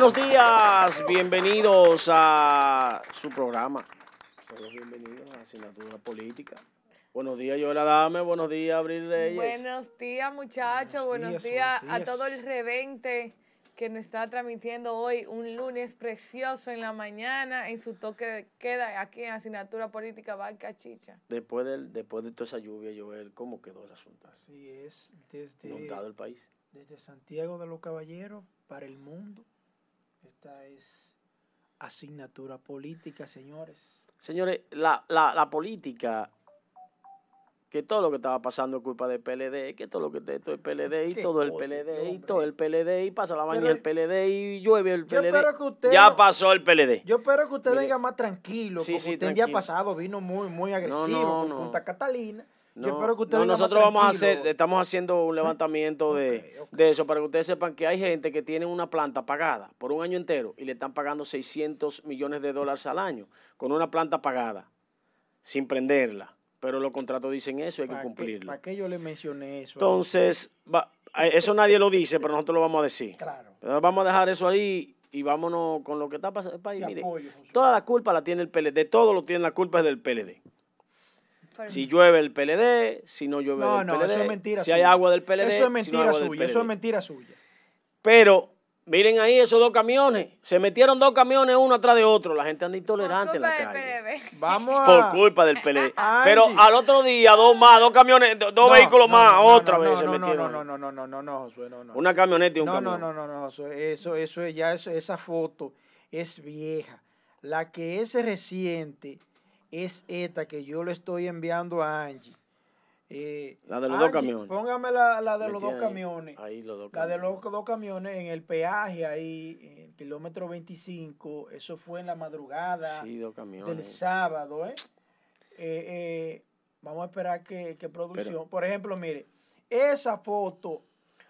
Buenos días, bienvenidos a su programa. Todos bienvenidos a Asignatura Política. Buenos días, Yola Dame, buenos días, Abril Reyes. Buenos días, muchachos, buenos, días, a todo el redente que nos está transmitiendo hoy un lunes precioso en la mañana en su toque de queda aquí en Asignatura Política Banca Chicha. Después, del, después de toda esa lluvia, Joel, ¿cómo quedó el asunto? Así es, desde, Inundado el país. desde Santiago de los Caballeros para el mundo. Esta es asignatura política, señores. Señores, la, la, la política, que todo lo que estaba pasando es culpa del PLD, que todo lo que es PLD y todo el PLD y todo el PLD y pasa la vaina Pero- el PLD y llueve el Yo PLD. espero que usted ya pasó el PLD. Yo espero que usted Mire. venga más tranquilo, Sí, como sí, usted el día pasado vino muy, muy agresivo no, con no. Punta Catalina. No, Yo espero que usted no, venga más nosotros vamos a hacer, estamos haciendo un levantamiento de, de eso para que ustedes sepan que hay gente que tiene una planta pagada por un año entero y le están pagando 600 millones de dólares al año con una planta pagada sin prenderla. Pero los contratos dicen eso y hay que ¿Para qué- cumplirlo. ¿Para qué yo le mencioné eso? Entonces, va- eso nadie lo dice, pero nosotros lo vamos a decir. Claro. Pero vamos a dejar eso ahí y vámonos con lo que está pasando en el país. Te Mire, apoyo, José. toda la culpa la tiene el PLD, de todo lo tiene la culpa es del PLD. Si llueve el PLD, si no llueve No, del no, PLD, eso es mentira si hay suya. agua del PLD, Eso es si no mentira hay suya, eso es mentira suya. Pero miren ahí esos dos camiones, se metieron dos camiones uno atrás de otro, la gente anda intolerante en la culpa del calle. PLD. Vamos a... Por culpa del PLD. Angie. Pero al otro día, dos más, dos camiones, do- dos No, vehículos no, más, no, otra no, vez no, se no, metieron. No, no, no, no, no, no, no, Josué, no, no. Una camioneta y un no, camión. no, no, no, no, Josué, eso, eso es ya, eso, esa foto es vieja. La que es reciente es esta que yo le estoy enviando a Angie. Eh, La de los dos camiones. Póngame la, la de los dos ahí- camiones. Ahí los dos La de camiones. los dos camiones en el peaje ahí, en el kilómetro 25, eso fue en la madrugada Sí, dos del camiones. sábado, ¿eh? Eh, eh, vamos a esperar que, que producción. Pero- Por ejemplo, mire, esa foto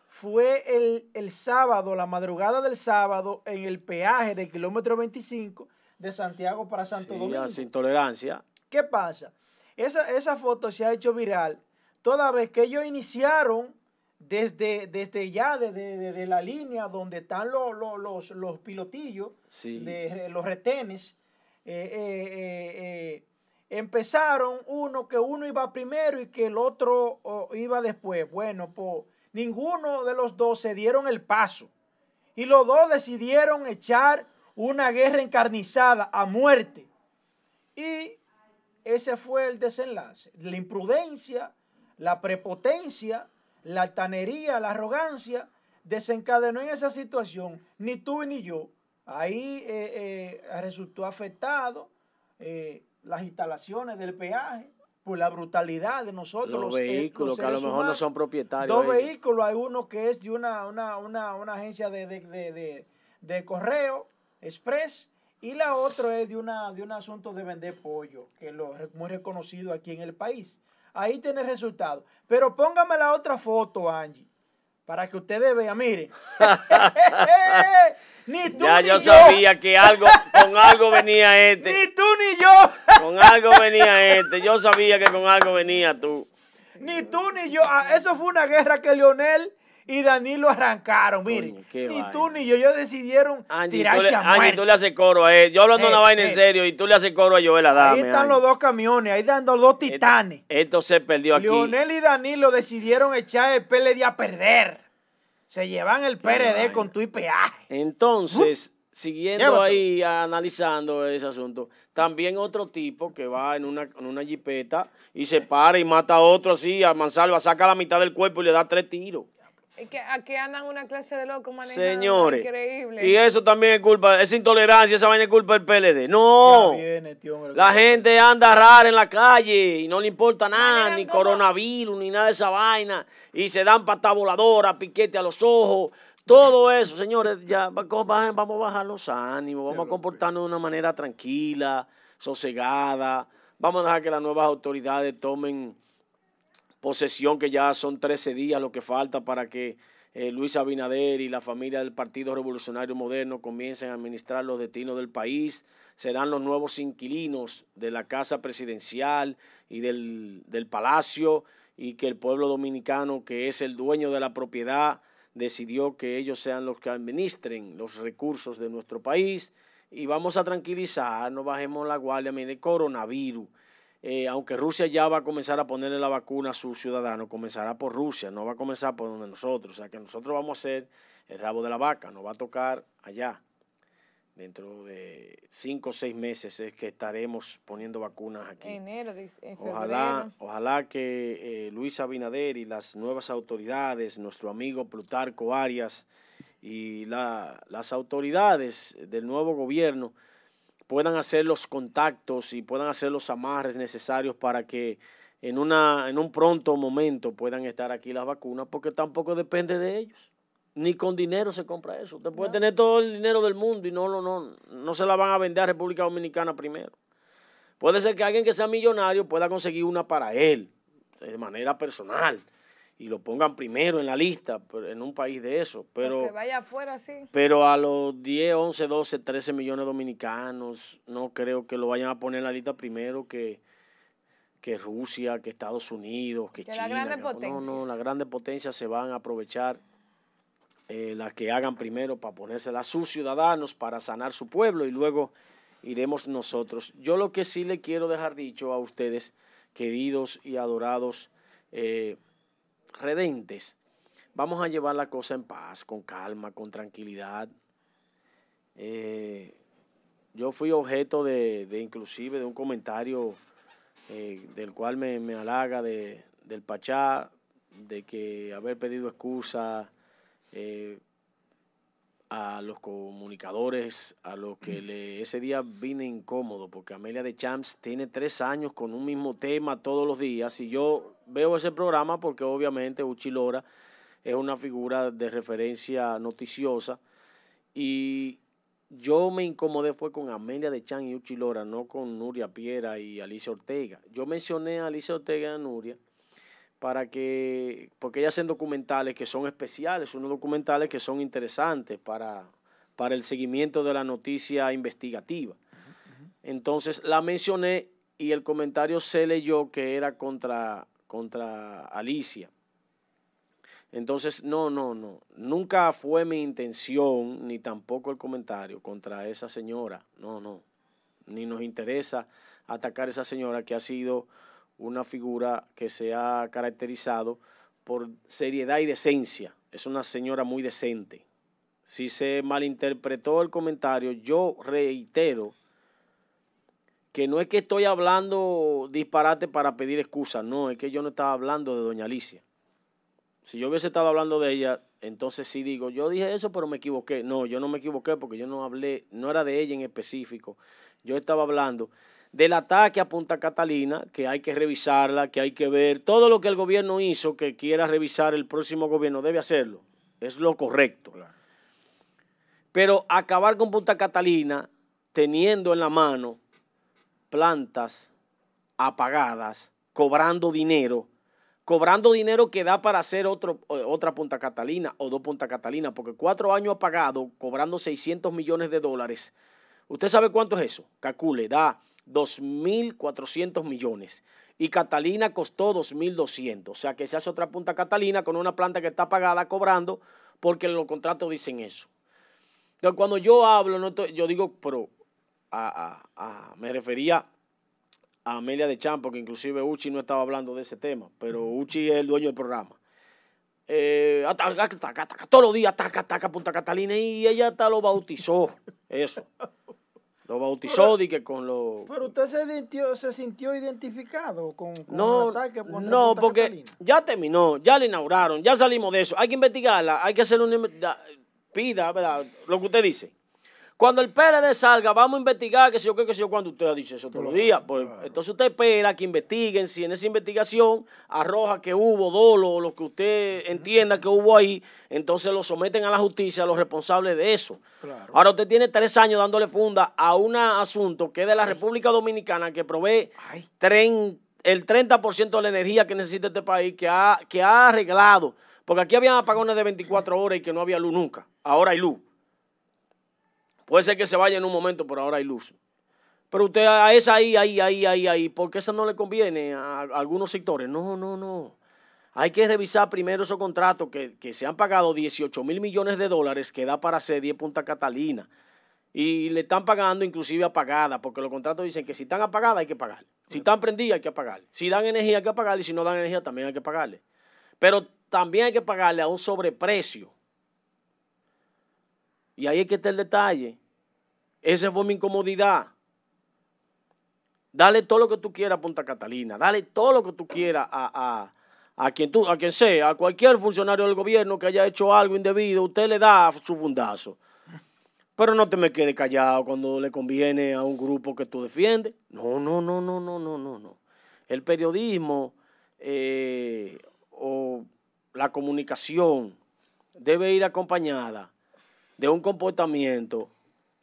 fue el, el sábado, la madrugada del sábado, en el peaje del kilómetro 25 de Santiago para Santo Sí, Domingo. sin tolerancia. ¿Qué pasa? Esa, esa foto se ha hecho viral toda vez que ellos iniciaron desde, desde ya, desde, desde la línea donde están los, los, los, los pilotillos, Sí. de los retenes, eh, eh, eh, eh, empezaron uno que uno iba primero y que el otro oh, iba después. Bueno, pues ninguno de los dos se dieron el paso. Y los dos decidieron echar una guerra encarnizada a muerte. Y ese fue el desenlace. La imprudencia, la prepotencia, la altanería, la arrogancia desencadenó en esa situación. Ni tú ni yo. Ahí eh, eh, resultó afectado eh, las instalaciones del peaje por la brutalidad de nosotros. Los eh, vehículos los que a lo mejor no son propietarios. Dos vehículos, hay uno que es de una, una, una, una agencia de, de, de- de correo express y la otra es de, una, de un asunto de vender pollo, que lo es muy reconocido aquí en el país. Ahí tiene resultado. Pero póngame la otra foto, Angie, para que ustedes vean. Miren. ni tú Ya ni yo yo. sabía que algo, con algo venía este. Ni tú ni yo. Con algo venía este. Yo sabía que con algo venía tú. Ni tú ni yo. Ah, Eso fue una guerra que Leonel y Danilo arrancaron. Coño, qué ni vaina. tú ni yo. Ellos decidieron Angie, tú tirarse le, a Angie, muerte. tú le haces coro a él. Yo hablando Eh, una vaina en eh. serio y tú le haces coro a Joel Adame. Ahí están los Angie. dos camiones, ahí están los dos titanes. Esto se perdió aquí. Leonel y Danilo decidieron echar el PLD a perder. Se llevan el PRD vaina. con tu peaje. Entonces, siguiendo ahí analizando ese asunto, también otro tipo que va en una, en una jipeta y se para y mata a otro así, a mansalva, saca la mitad del cuerpo y le da tres tiros. Es que aquí andan una clase de locos manejando. Señores, Increíble. y eso también es culpa, esa intolerancia, esa vaina es culpa del PLD. No, Ya viene, tío, hombre. la gente anda rara en la calle y no le importa nada, Manejan ni como- coronavirus, ni nada de esa vaina, y se dan patas voladoras, piquete a los ojos. Todo eso, señores, ya vamos a bajar los ánimos, vamos a comportarnos de una manera tranquila, sosegada. Vamos a dejar que las nuevas autoridades tomen posesión, que ya son 13 días lo que falta para que eh, Luis Abinader y la familia del Partido Revolucionario Moderno comiencen a administrar los destinos del país. Serán los nuevos inquilinos de la Casa Presidencial y del, del Palacio y que el pueblo dominicano, que es el dueño de la propiedad decidió que ellos sean los que administren los recursos de nuestro país y vamos a tranquilizar, no bajemos la guardia, mire, coronavirus. Eh, aunque Rusia ya va a comenzar a ponerle la vacuna a sus ciudadanos, comenzará por Rusia, no va a comenzar por donde nosotros. O sea que nosotros vamos a ser el rabo de la vaca, nos va a tocar allá. Dentro de cinco o seis meses es que estaremos poniendo vacunas aquí. Enero, ojalá, ojalá que eh, Luis Abinader y las nuevas autoridades, nuestro amigo Plutarco Arias y las autoridades del nuevo gobierno puedan hacer los contactos y puedan hacer los amarres necesarios para que en, una, en un pronto momento puedan estar aquí las vacunas, porque tampoco depende de ellos ni con dinero se compra eso. Usted puede tener todo el dinero del mundo y no, no, no, no se la van a vender a República Dominicana primero. Puede ser que alguien que sea millonario pueda conseguir una para él, de manera personal, y lo pongan primero en la lista en un país de eso. Pero, que vaya afuera, sí. Pero a los 10, 11, 12, 13 millones de dominicanos, no creo que lo vayan a poner en la lista primero que, que Rusia, que Estados Unidos, que, China. no, no, las grandes potencias se van a aprovechar eh, las que hagan primero para ponérsela a sus ciudadanos, para sanar su pueblo y luego iremos nosotros. Yo lo que sí le quiero dejar dicho a ustedes, queridos y adorados eh, redentes, vamos a llevar la cosa en paz, con calma, con tranquilidad. Eh, yo fui objeto de, inclusive de un comentario del cual me, me halaga de, del Pachá, de que haber pedido excusa eh, a los comunicadores, a los que le, ese día vine incómodo, porque Amelia de Champs tiene tres años con un mismo tema todos los días, y yo veo ese programa porque obviamente Uchi Lora es una figura de referencia noticiosa, y yo me incomodé fue con Amelia de Champs y Uchi Lora, no con Nuria Piera y Alicia Ortega. Yo mencioné a Alicia Ortega y a Nuria, para que, porque ellas hacen documentales que son especiales, unos documentales que son interesantes para, para el seguimiento de la noticia investigativa. Entonces la mencioné y el comentario se leyó que era contra, contra Alicia. Entonces, no, no, no. Nunca fue mi intención, ni tampoco el comentario contra esa señora. No, no. Ni nos interesa atacar a esa señora que ha sido una figura que se ha caracterizado por seriedad y decencia. Es una señora muy decente. Si se malinterpretó el comentario, yo reitero que no es que estoy hablando disparate para pedir excusa, no, es que yo no estaba hablando de doña Alicia. Si yo hubiese estado hablando de ella, entonces sí digo, yo dije eso, pero me equivoqué. No, yo no me equivoqué porque yo no hablé, no era de ella en específico. Yo estaba hablando del ataque a Punta Catalina, que hay que revisarla, que hay que ver. Todo lo que el gobierno hizo, que quiera revisar el próximo gobierno, debe hacerlo. Es lo correcto. Pero acabar con Punta Catalina teniendo en la mano plantas apagadas, cobrando dinero, cobrando dinero que da para hacer otro, otra Punta Catalina o dos Punta Catalina, porque cuatro años apagado, cobrando 600 millones de dólares. ¿Usted sabe cuánto es eso? Calcule, da 2.400 millones y Catalina costó 2.200. O sea que se hace otra punta Catalina con una planta que está pagada cobrando porque los contratos dicen eso. Entonces cuando yo hablo, no yo digo, pero me refería a Amelia de Champo, que inclusive Uchi no estaba hablando de ese tema, pero Uchi es el dueño del programa. Eh, todos los días, ataca, ataca, Punta Catalina, y ella hasta lo bautizó, eso. Lo bautizó y que con lo... Pero usted se sintió, se sintió identificado con, no, el ataque No, porque ya terminó, ya le inauguraron, ya salimos de eso. Hay que investigarla, hay que hacer un... Pida, ¿verdad? Lo que usted dice. Cuando el PLD salga, vamos a investigar, que sé yo qué, que sé yo, cuando usted ha dicho eso todos los días. Pues, entonces usted espera que investiguen, si en esa investigación arroja que hubo dolo o lo que usted entienda que hubo ahí, entonces lo someten a la justicia a los responsables de eso. Ahora usted tiene tres años dándole funda a un asunto que es de la República Dominicana que provee el 30% de la energía que necesita este país, que ha, que ha arreglado. Porque aquí había apagones de 24 horas y que no había luz nunca. Ahora hay luz. Puede ser que se vaya en un momento, pero ahora hay luz. Pero usted a esa ahí, ahí, ahí, ahí, ahí, porque esa no le conviene a, algunos sectores. No, no, no. hay que revisar primero esos contratos que, se han pagado 18 mil millones de dólares que da para hacer 10 Punta Catalina. Y le están pagando inclusive apagada, porque los contratos dicen que si están apagadas hay que pagar. Si están prendidas hay que pagar. Si dan energía hay que pagarle y si no dan energía también hay que pagarle. Pero también hay que pagarle a un sobreprecio. Y ahí es que está el detalle. Esa fue mi incomodidad. Dale todo lo que tú quieras a Punta Catalina. Dale todo lo que tú quieras a, a, quien tú, a quien sea, a cualquier funcionario del gobierno que haya hecho algo indebido. Usted le da su fundazo. Pero no te me quedes callado cuando le conviene a un grupo que tú defiendes. No, no, no, no, no, no, no, no. El periodismo eh, o la comunicación debe ir acompañada de un comportamiento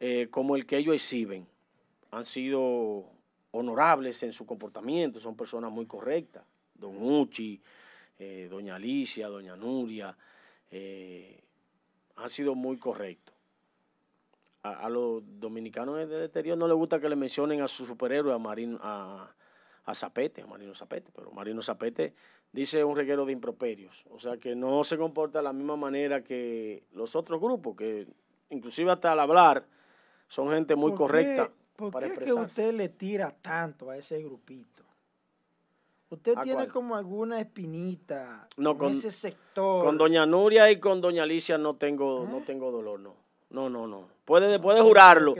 eh, como el que ellos exhiben. Han sido honorables en su comportamiento, son personas muy correctas. Don Uchi, eh, doña Alicia, doña Nuria, eh, han sido muy correctos. A, los dominicanos del exterior no les gusta que le mencionen a su superhéroe, a Marino, a, a Zapete, a Marino Zapete, pero Marino Zapete dice un reguero de improperios. O sea que no se comporta de la misma manera que los otros grupos, que inclusive hasta al hablar son gente muy correcta. ¿Por qué que usted le tira tanto a ese grupito? Usted tiene como alguna espinita con, ese sector. Con doña Nuria y con doña Alicia no tengo, no ¿Eh? tengo dolor, no. No, no, no. Puede, puede jurarlo.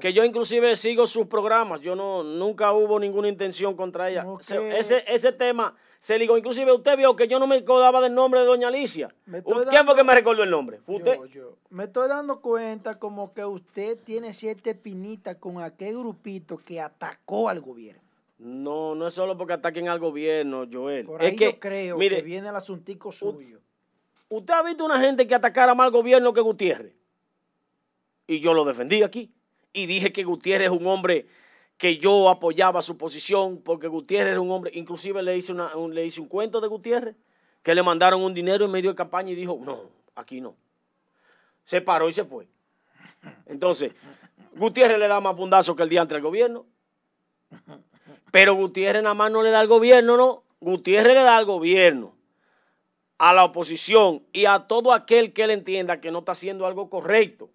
Que yo inclusive sigo sus programas. Yo no, nunca hubo ninguna intención contra ella. Ese, ese tema se ligó. Inclusive usted vio que yo no me acordaba del nombre de doña Alicia. ¿Quién fue que me recordó el nombre? usted? Me estoy dando cuenta como que usted tiene siete pinitas con aquel grupito que atacó al gobierno. No, no es solo porque ataquen al gobierno, Joel. Por ahí es que, yo creo que viene el asuntico suyo. ¿Usted ha visto una gente que atacara más al gobierno que Gutiérrez? Y yo lo defendí aquí. Y dije que Gutiérrez es un hombre que yo apoyaba su posición porque Gutiérrez era un hombre, inclusive le hice, un, le hice un cuento de Gutiérrez, que le mandaron un dinero en medio de campaña y dijo, no, aquí no. Se paró y se fue. Entonces, Gutiérrez le da más fundazo que el día entre el gobierno. Pero Gutiérrez nada más no le da al gobierno, no. Gutiérrez le da al gobierno, a la oposición y a todo aquel que él entienda que no está haciendo algo correcto.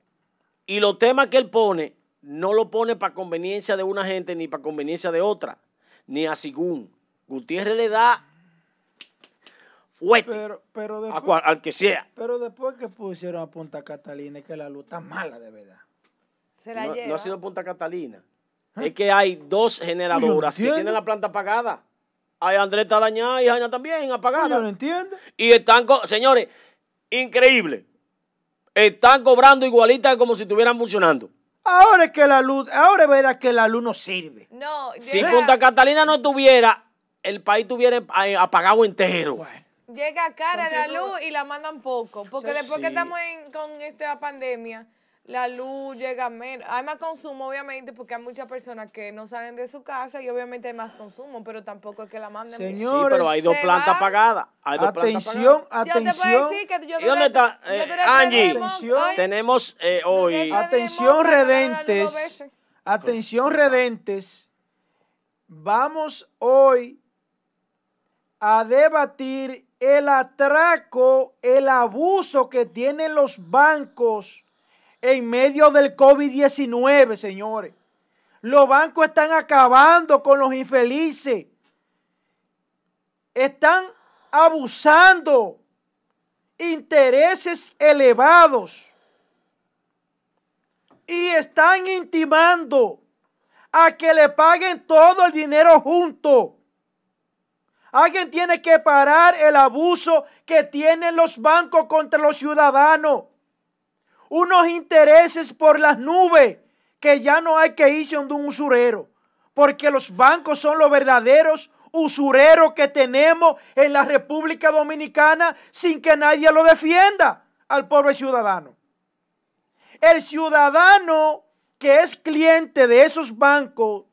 Y los temas que él pone no lo pone para conveniencia de una gente ni para conveniencia de otra, ni a según. Gutiérrez le da fuerte pero, al que sea. Pero después que pusieron a Punta Catalina, es que la luz está mala de verdad. no, ha sido Punta Catalina. ¿Ah? Es que hay dos generadoras que tienen la planta apagada. Hay Andrés está dañada y Jaina también apagada. Yo no entiendo. Y están, señores, increíble. Están cobrando igualita como si estuvieran funcionando. Ahora es que la luz, ahora es verdad que la luz no sirve. No, si Punta Catalina no tuviera, el país tuviera eh, apagado entero. Llega cara la luz y la mandan poco. Porque después que estamos con esta pandemia, la luz llega menos. Hay más consumo, obviamente, porque hay muchas personas que no salen de su casa y obviamente hay más consumo, pero tampoco es que la manden. Señores, sí, pero hay dos plantas apagadas. Hay dos atención, plantas atención. Yo te puedo decir que yo ¿Y dónde está? Eh, Angie, tenemos eh, hoy. Atención, redentes. Atención, redentes. Vamos hoy a debatir el atraco, el abuso que tienen los bancos en medio del COVID-19, señores. Los bancos están acabando con los infelices. Están abusando intereses elevados. Y están intimando a que le paguen todo el dinero junto. Alguien tiene que parar el abuso que tienen los bancos contra los ciudadanos unos intereses por las nubes que ya no hay que irse de un usurero, porque los bancos son los verdaderos usureros que tenemos en la República Dominicana sin que nadie lo defienda al pobre ciudadano. El ciudadano que es cliente de esos bancos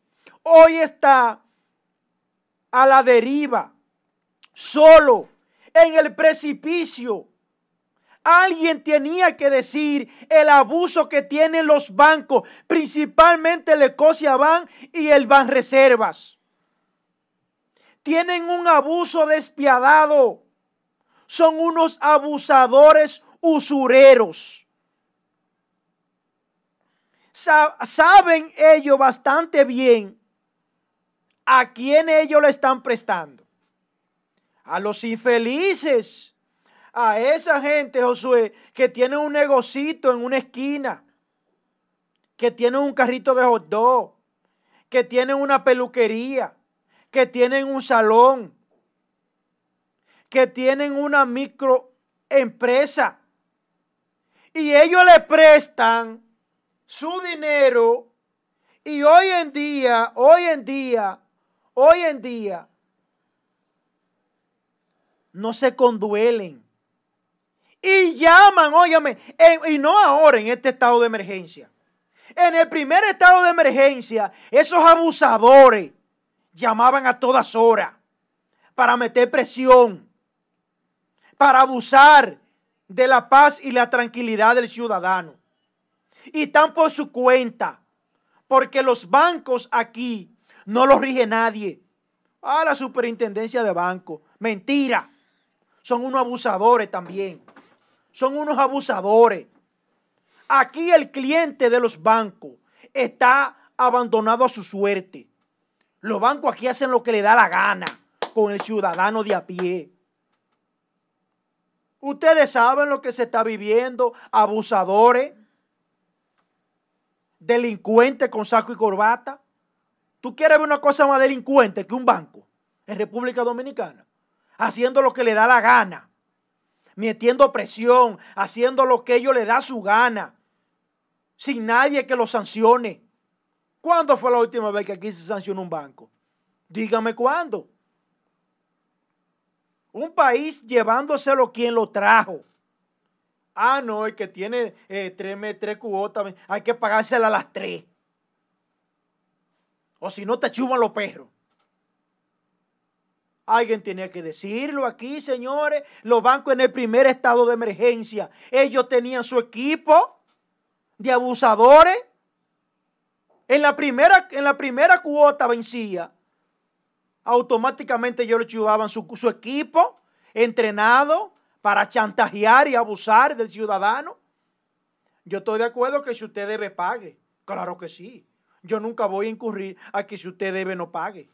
hoy está a la deriva, solo, en el precipicio Alguien tenía que decir el abuso que tienen los bancos, principalmente el Bank y el Reservas. Tienen un abuso despiadado son unos abusadores usureros. saben ellos bastante bien a quién ellos le están prestando. A los infelices, a esa gente, Josué, que tiene un negocito en una esquina, que tiene un carrito de hot dog, que tienen una peluquería, que tienen un salón, que tienen una microempresa. Y ellos le prestan su dinero y hoy en día, hoy en día, hoy en día, no se conduelen. Y llaman, óyame, y no ahora en este estado de emergencia. En el primer estado de emergencia, esos abusadores llamaban a todas horas para meter presión, para abusar de la paz y la tranquilidad del ciudadano. Y están por su cuenta, porque los bancos aquí no los rige nadie. A la superintendencia de banco. Mentira. Son unos abusadores también. Son unos abusadores. Aquí el cliente de los bancos está abandonado a su suerte. Los bancos aquí hacen lo que le da la gana con el ciudadano de a pie. Ustedes saben lo que se está viviendo, abusadores, delincuentes con saco y corbata. ¿Tú quieres ver una cosa más delincuente que un banco en República Dominicana? Haciendo lo que le da la gana, metiendo presión, haciendo lo que ellos le da su gana, sin nadie que lo sancione. ¿Cuándo fue la última vez que aquí se sancionó un banco? Dígame cuándo. Un país llevándoselo quien lo trajo. Ah, no, el que tiene eh, tres, tres cuotas, hay que pagársela a las tres. O si no, te chuman los perros. Alguien tenía que decirlo aquí, señores. Los bancos en el primer estado de emergencia, ellos tenían su equipo de abusadores en la primera, en la primera cuota vencía, automáticamente ellos le chubaban su, su equipo entrenado para chantajear y abusar del ciudadano. Yo estoy de acuerdo que si usted debe, pague. Claro que sí. Yo nunca voy a incurrir a que si usted debe, no pague.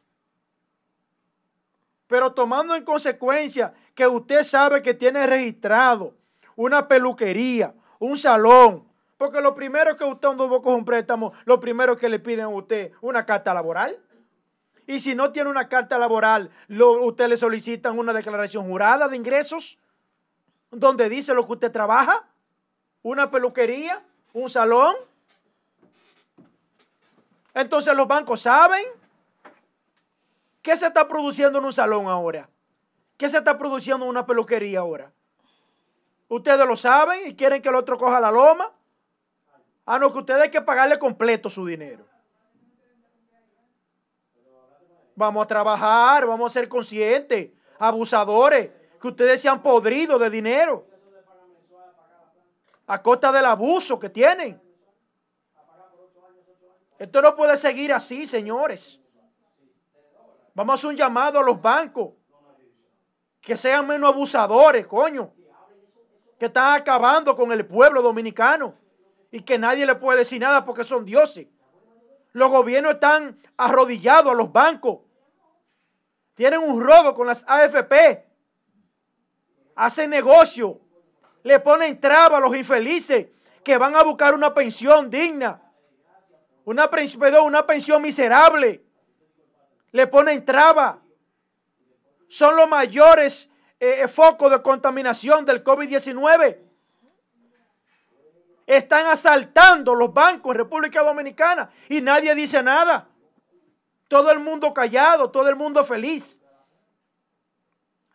Pero tomando en consecuencia que usted sabe que tiene registrado una peluquería, un salón, porque lo primero que usted cuando con un préstamo, lo primero que le piden a usted una carta laboral. Y si no tiene una carta laboral, usted le solicitan una declaración jurada de ingresos, donde dice lo que usted trabaja, una peluquería, un salón. Entonces los bancos saben qué se está produciendo en un salón ahora, qué se está produciendo en una peluquería ahora. Ustedes lo saben y quieren que el otro coja la loma. Ah, no, que ustedes hay que pagarle completo su dinero. Vamos a trabajar, vamos a ser conscientes, abusadores, que ustedes se han podrido de dinero a costa del abuso que tienen. Esto no puede seguir así, señores. Vamos a hacer un llamado a los bancos que sean menos abusadores, coño, que están acabando con el pueblo dominicano y que nadie le puede decir nada porque son dioses. Los gobiernos están arrodillados a los bancos. Tienen un robo con las AFP. Hacen negocio. Le ponen traba a los infelices que van a buscar una pensión digna. Una, una pensión miserable. Le ponen traba. Son los mayores eh, focos de contaminación del COVID-19 están asaltando los bancos en República Dominicana y nadie dice nada. Todo el mundo callado, todo el mundo feliz.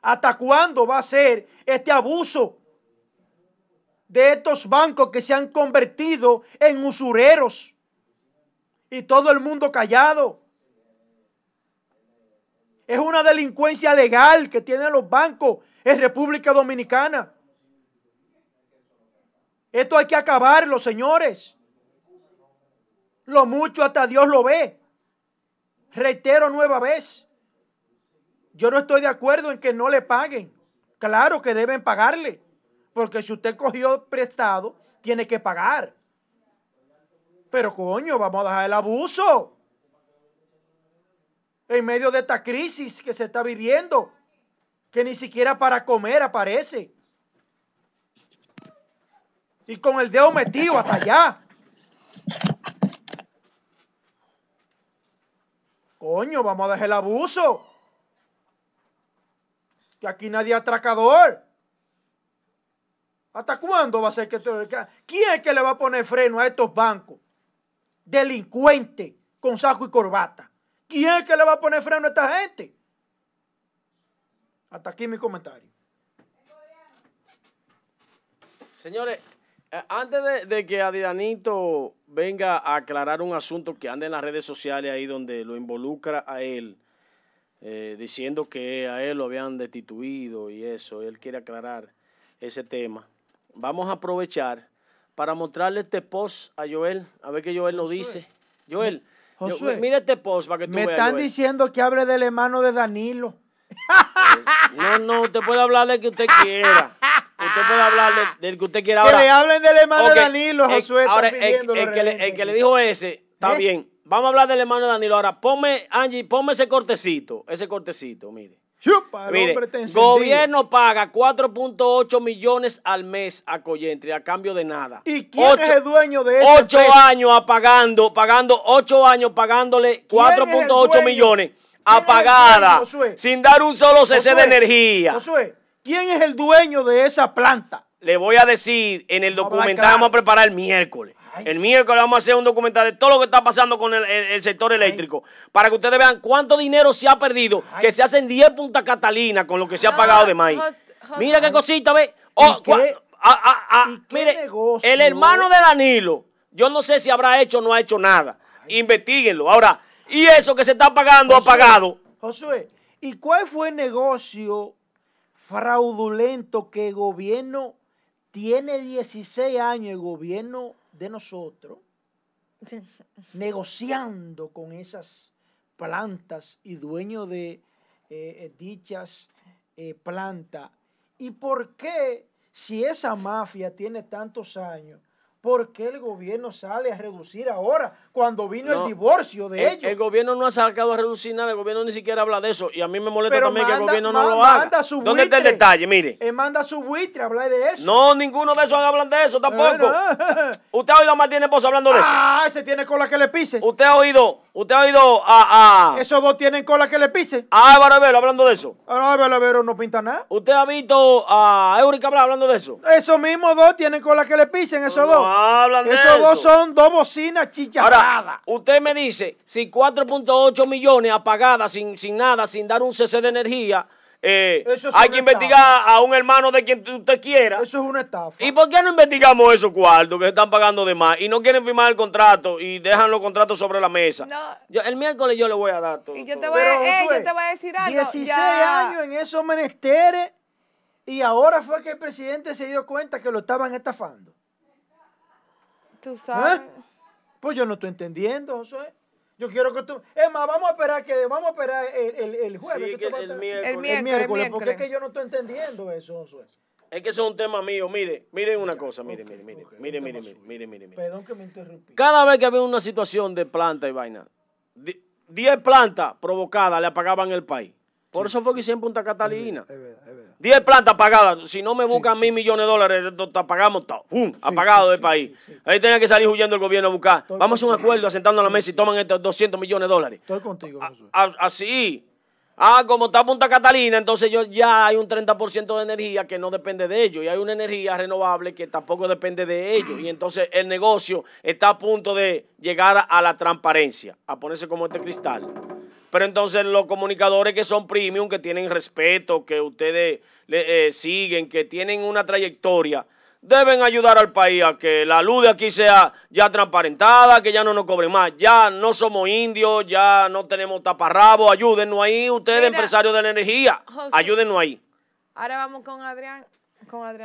¿Hasta cuándo va a ser este abuso de estos bancos que se han convertido en usureros? Y todo el mundo callado. Es una delincuencia legal que tienen los bancos en República Dominicana. Esto hay que acabarlo, señores. Lo mucho hasta Dios lo ve. Reitero nueva vez. Yo no estoy de acuerdo en que no le paguen Claro que deben pagarle, porque si usted cogió prestado, tiene que pagar. Pero coño, vamos a dejar el abuso. En medio de esta crisis que se está viviendo, que ni siquiera para comer aparece. Y con el dedo metido hasta allá. Coño, vamos a dejar el abuso. Que aquí nadie es atracador. ¿Hasta cuándo va a ser que... ¿Quién es que le va a poner freno a estos bancos? Delincuentes con saco y corbata. ¿Quién es que le va a poner freno a esta gente? Hasta aquí mi comentario. Señores, eh, antes de, que Adrianito venga a aclarar un asunto que anda en las redes sociales ahí donde lo involucra a él, eh, diciendo que a él lo habían destituido y eso, él quiere aclarar ese tema. Vamos a aprovechar para mostrarle este post a Joel, a ver qué Joel nos dice. Joel, mira este post para que tú me veas. Me están diciendo que hable del hermano de Danilo. No, no, usted puede hablar de que usted quiera. Usted puede hablar del que usted quiera. Que le hablen del hermano de Danilo, Josué. Ahora, el, que le, dijo ese, está ¿Eh? bien. Vamos a hablar del hermano de Danilo. Ahora, ponme, Angie, ponme ese cortecito. Ese cortecito, mire. Mire, gobierno paga 4.8 millones al mes a Coyentri a cambio de nada. ¿Y quién es el dueño de eso? Ocho años apagando, pagando, ocho años pagándole 4.8 millones apagada, sin dar un solo cese de energía. Josué, ¿quién es el dueño de esa planta? Le voy a decir en el documental, vamos a preparar el miércoles. El miércoles vamos a hacer un documental de todo lo que está pasando con el, sector eléctrico. Para que ustedes vean cuánto dinero se ha perdido. Que se hacen 10 puntas Catalina con lo que se ha pagado de maíz. Mira qué cosita, ve. Oh, mire, el hermano de Danilo, yo no sé si habrá hecho o no ha hecho nada. Investíguenlo. Ahora, y eso que se está pagando ha pagado. Josué, ¿y cuál fue el negocio fraudulento que el gobierno tiene 16 años, el gobierno de nosotros, negociando con esas plantas y dueños de eh, eh, dichas eh, plantas? ¿Y por qué, si esa mafia tiene tantos años, ¿Por qué el gobierno sale a reducir ahora cuando vino el divorcio de ellos? El gobierno no ha sacado a reducir nada, el gobierno ni siquiera habla de eso. Y a mí me molesta también que el gobierno no lo haga. ¿Dónde está el detalle? Mire. Él manda su buitre a hablar de eso. No, ninguno de esos hablan de eso tampoco. ¿Usted ha oído a Martín Esposo hablando de eso? Ah, ese tiene cola que le pise. ¿Usted ha oído, usted ha oído a, a... Esos dos tienen cola que le pise. A Álvaro hablando de eso. A Álvaro Avero no pinta nada. ¿Usted ha visto a Eurica hablando de eso? Esos mismos dos tienen cola que le pisen, esos dos. No hablan de eso. Esos dos son dos bocinas usted me dice, si 4.8 millones apagadas, sin, sin nada, sin dar un cese de energía, eh, hay que investigar a un hermano de quien usted quiera. Eso es una estafa. ¿Y por qué no investigamos esos cuartos que se están pagando de más y no quieren firmar el contrato y dejan los contratos sobre la mesa? No. el miércoles yo le voy a dar todo. Y yo te voy, a, yo te voy a decir algo. 16 años en esos menesteres y ahora fue que el presidente se dio cuenta que lo estaban estafando. Tú ¿Eh? Pues yo no estoy entendiendo, Josué. Yo quiero que tú. Es más, vamos a esperar que vamos a esperar el, el, jueves. Sí, que el, miércoles. el, miércoles. porque es que yo no estoy entendiendo eso, Josué. Es que eso es un tema mío. Mire, miren una cosa. Mire, mire, mire. mire, mire, mire, mire, Perdón que me interrumpí. Cada vez que había una situación de planta y vaina, 10 plantas provocadas le apagaban el país. Por eso fue que hicieron Punta Catalina. Es verdad, es verdad. 10 plantas apagadas. Si no me buscan mil millones de dólares, apagamos todo. ¡Pum! Apagado del país. Ahí tenía que salir huyendo el gobierno a buscar. Vamos a un acuerdo, asentando a la mesa y toman estos 200 millones de dólares. Estoy contigo, Así. Ah, como está Punta Catalina, entonces yo, ya hay un 30% de energía que no depende de ellos. Y hay una energía renovable que tampoco depende de ellos. Y entonces el negocio está a punto de llegar a la transparencia, a ponerse como este cristal. Pero entonces los comunicadores que son premium, que tienen respeto, que ustedes le, eh, siguen, que tienen una trayectoria, deben ayudar al país a que la luz de aquí sea ya transparentada, que ya no nos cobren más. Ya no somos indios, ya no tenemos taparrabo. Ayúdennos ahí, ustedes, empresarios de la energía. ayúdennos ahí. Ahora vamos con Adrián.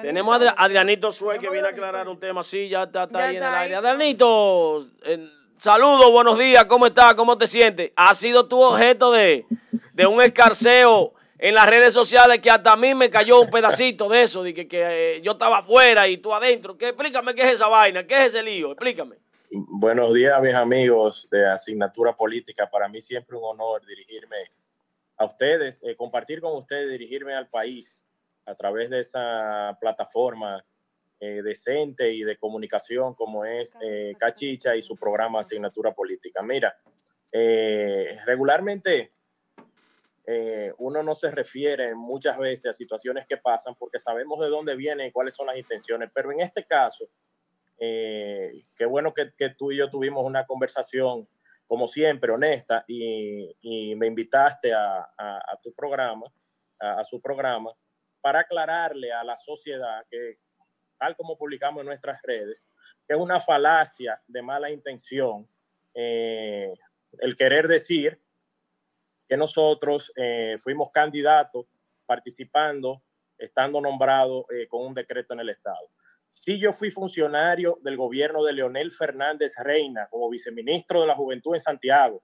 Tenemos a Adrianito Sue que viene a aclarar un tema. Sí, ya está, ahí en el aire. Adrianito. Saludos, buenos días, ¿cómo estás? ¿Cómo te sientes? ¿Ha sido tu objeto de, un escarceo en las redes sociales que hasta a mí me cayó un pedacito de eso, de que, eh, yo estaba afuera y tú adentro. ¿Qué, explícame qué es esa vaina, qué es ese lío, explícame. Buenos días, mis amigos de Asignatura Política. Para mí siempre un honor dirigirme a ustedes, eh, compartir con ustedes, dirigirme al país a través de esa plataforma eh, decente y de comunicación como es eh, Cachicha y su programa Asignatura Política. Mira, regularmente uno no se refiere muchas veces a situaciones que pasan porque sabemos de dónde vienen y cuáles son las intenciones, pero en este caso, qué bueno que, que tú y yo tuvimos una conversación como siempre, honesta, y, me invitaste a, tu programa, a, su programa, para aclararle a la sociedad que, tal como publicamos en nuestras redes, que es una falacia de mala intención eh, el querer decir que nosotros eh, fuimos candidatos participando, estando nombrados eh, con un decreto en el Estado. Sí, yo fui funcionario del gobierno de Leonel Fernández Reina como viceministro de la Juventud en Santiago.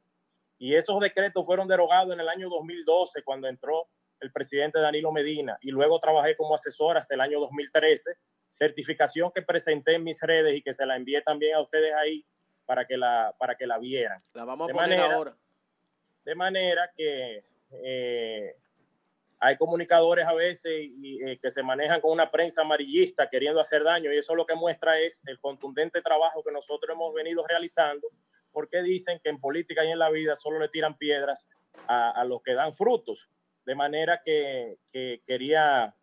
Y esos decretos fueron derogados en el año 2012 cuando entró el presidente Danilo Medina. Y luego trabajé como asesor hasta el año 2013. Certificación que presenté en mis redes y que se la envié también a ustedes ahí para que la, para que la vieran. La vamos a poner ahora. De manera que eh, hay comunicadores a veces eh, que se manejan con una prensa amarillista queriendo hacer daño y eso lo que muestra es el contundente trabajo que nosotros hemos venido realizando porque dicen que en política y en la vida solo le tiran piedras a, los que dan frutos. De manera que, quería,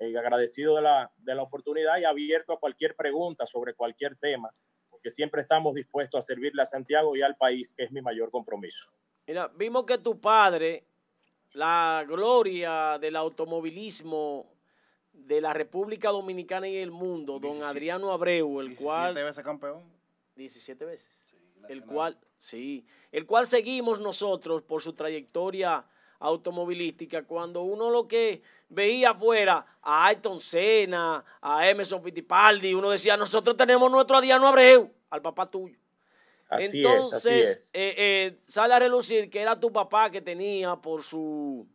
eh, agradecido de la, de la oportunidad y abierto a cualquier pregunta sobre cualquier tema, porque siempre estamos dispuestos a servirle a Santiago y al país, que es mi mayor compromiso. Mira, vimos que tu padre la gloria del automovilismo de la República Dominicana y el mundo, don Adriano Abreu, el cual... 17 veces campeón. 17 veces. el cual, sí, el cual seguimos nosotros por su trayectoria automovilística, cuando uno lo que veía afuera a Ayrton Senna, a Emerson Fittipaldi, uno decía, nosotros tenemos nuestro Adriano Abreu, al papá tuyo. Entonces, eh, eh, sale a relucir que era tu papá que tenía por su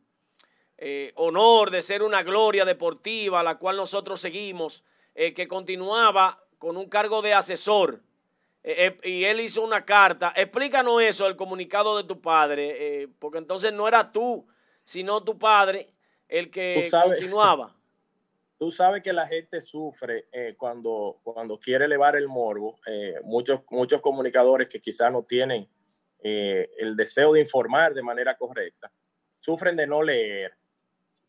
eh, honor de ser una gloria deportiva, la cual nosotros seguimos, que continuaba con un cargo de asesor. Y él hizo una carta. Explícanos eso, el comunicado de tu padre, porque entonces no era tú, sino tu padre el que continuaba. Tú sabes que la gente sufre eh, cuando, cuando quiere elevar el morbo. Eh, muchos, muchos comunicadores que quizás no tienen eh, el deseo de informar de manera correcta, sufren de no leer.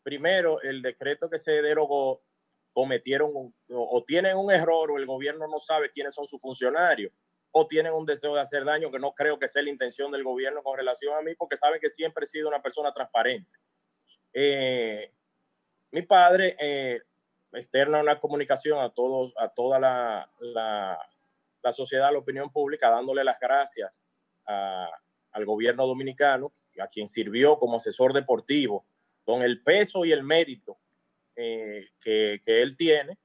Primero, el decreto que se derogó cometieron o, tienen un error o el gobierno no sabe quiénes son sus funcionarios o tienen un deseo de hacer daño que no creo que sea la intención del gobierno con relación a mí porque saben que siempre he sido una persona transparente. mi padre externa una comunicación a todos, a toda la, la, la sociedad, la opinión pública, dándole las gracias al gobierno dominicano, a quien sirvió como asesor deportivo, con el peso y el mérito eh, que, él tiene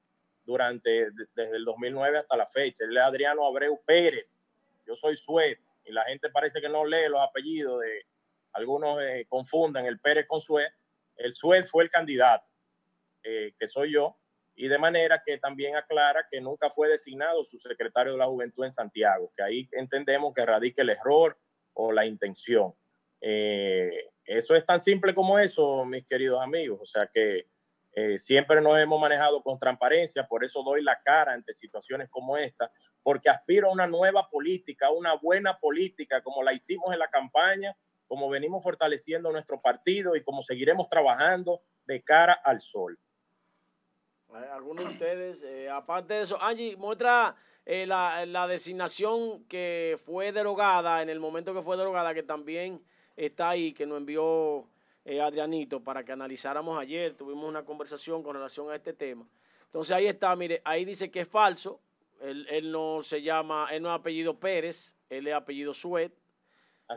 durante, desde el 2009 hasta la fecha. Él es Adriano Abreu Pérez, yo soy Suez, y la gente parece que no lee los apellidos de, algunos eh, confunden el Pérez con Suez. El Suez fue el candidato eh, que soy yo, y de manera que también aclara que nunca fue designado su secretario de la Juventud en Santiago, que ahí entendemos que radica el error o la intención. Eh, eso es tan simple como eso, mis queridos amigos, o sea que eh, siempre nos hemos manejado con transparencia, por eso doy la cara ante situaciones como esta, porque aspiro a una nueva política, una buena política, como la hicimos en la campaña, como venimos fortaleciendo nuestro partido y como seguiremos trabajando de cara al sol. Algunos de ustedes, eh, aparte de eso, Angie, muestra eh, la, designación que fue derogada, en el momento que fue derogada, que también está ahí, que nos envió eh, Adrianito para que analizáramos ayer. Tuvimos una conversación con relación a este tema. Entonces ahí está, mire, ahí dice que es falso. Él, no se llama, él no es apellido Pérez, él es apellido Suet.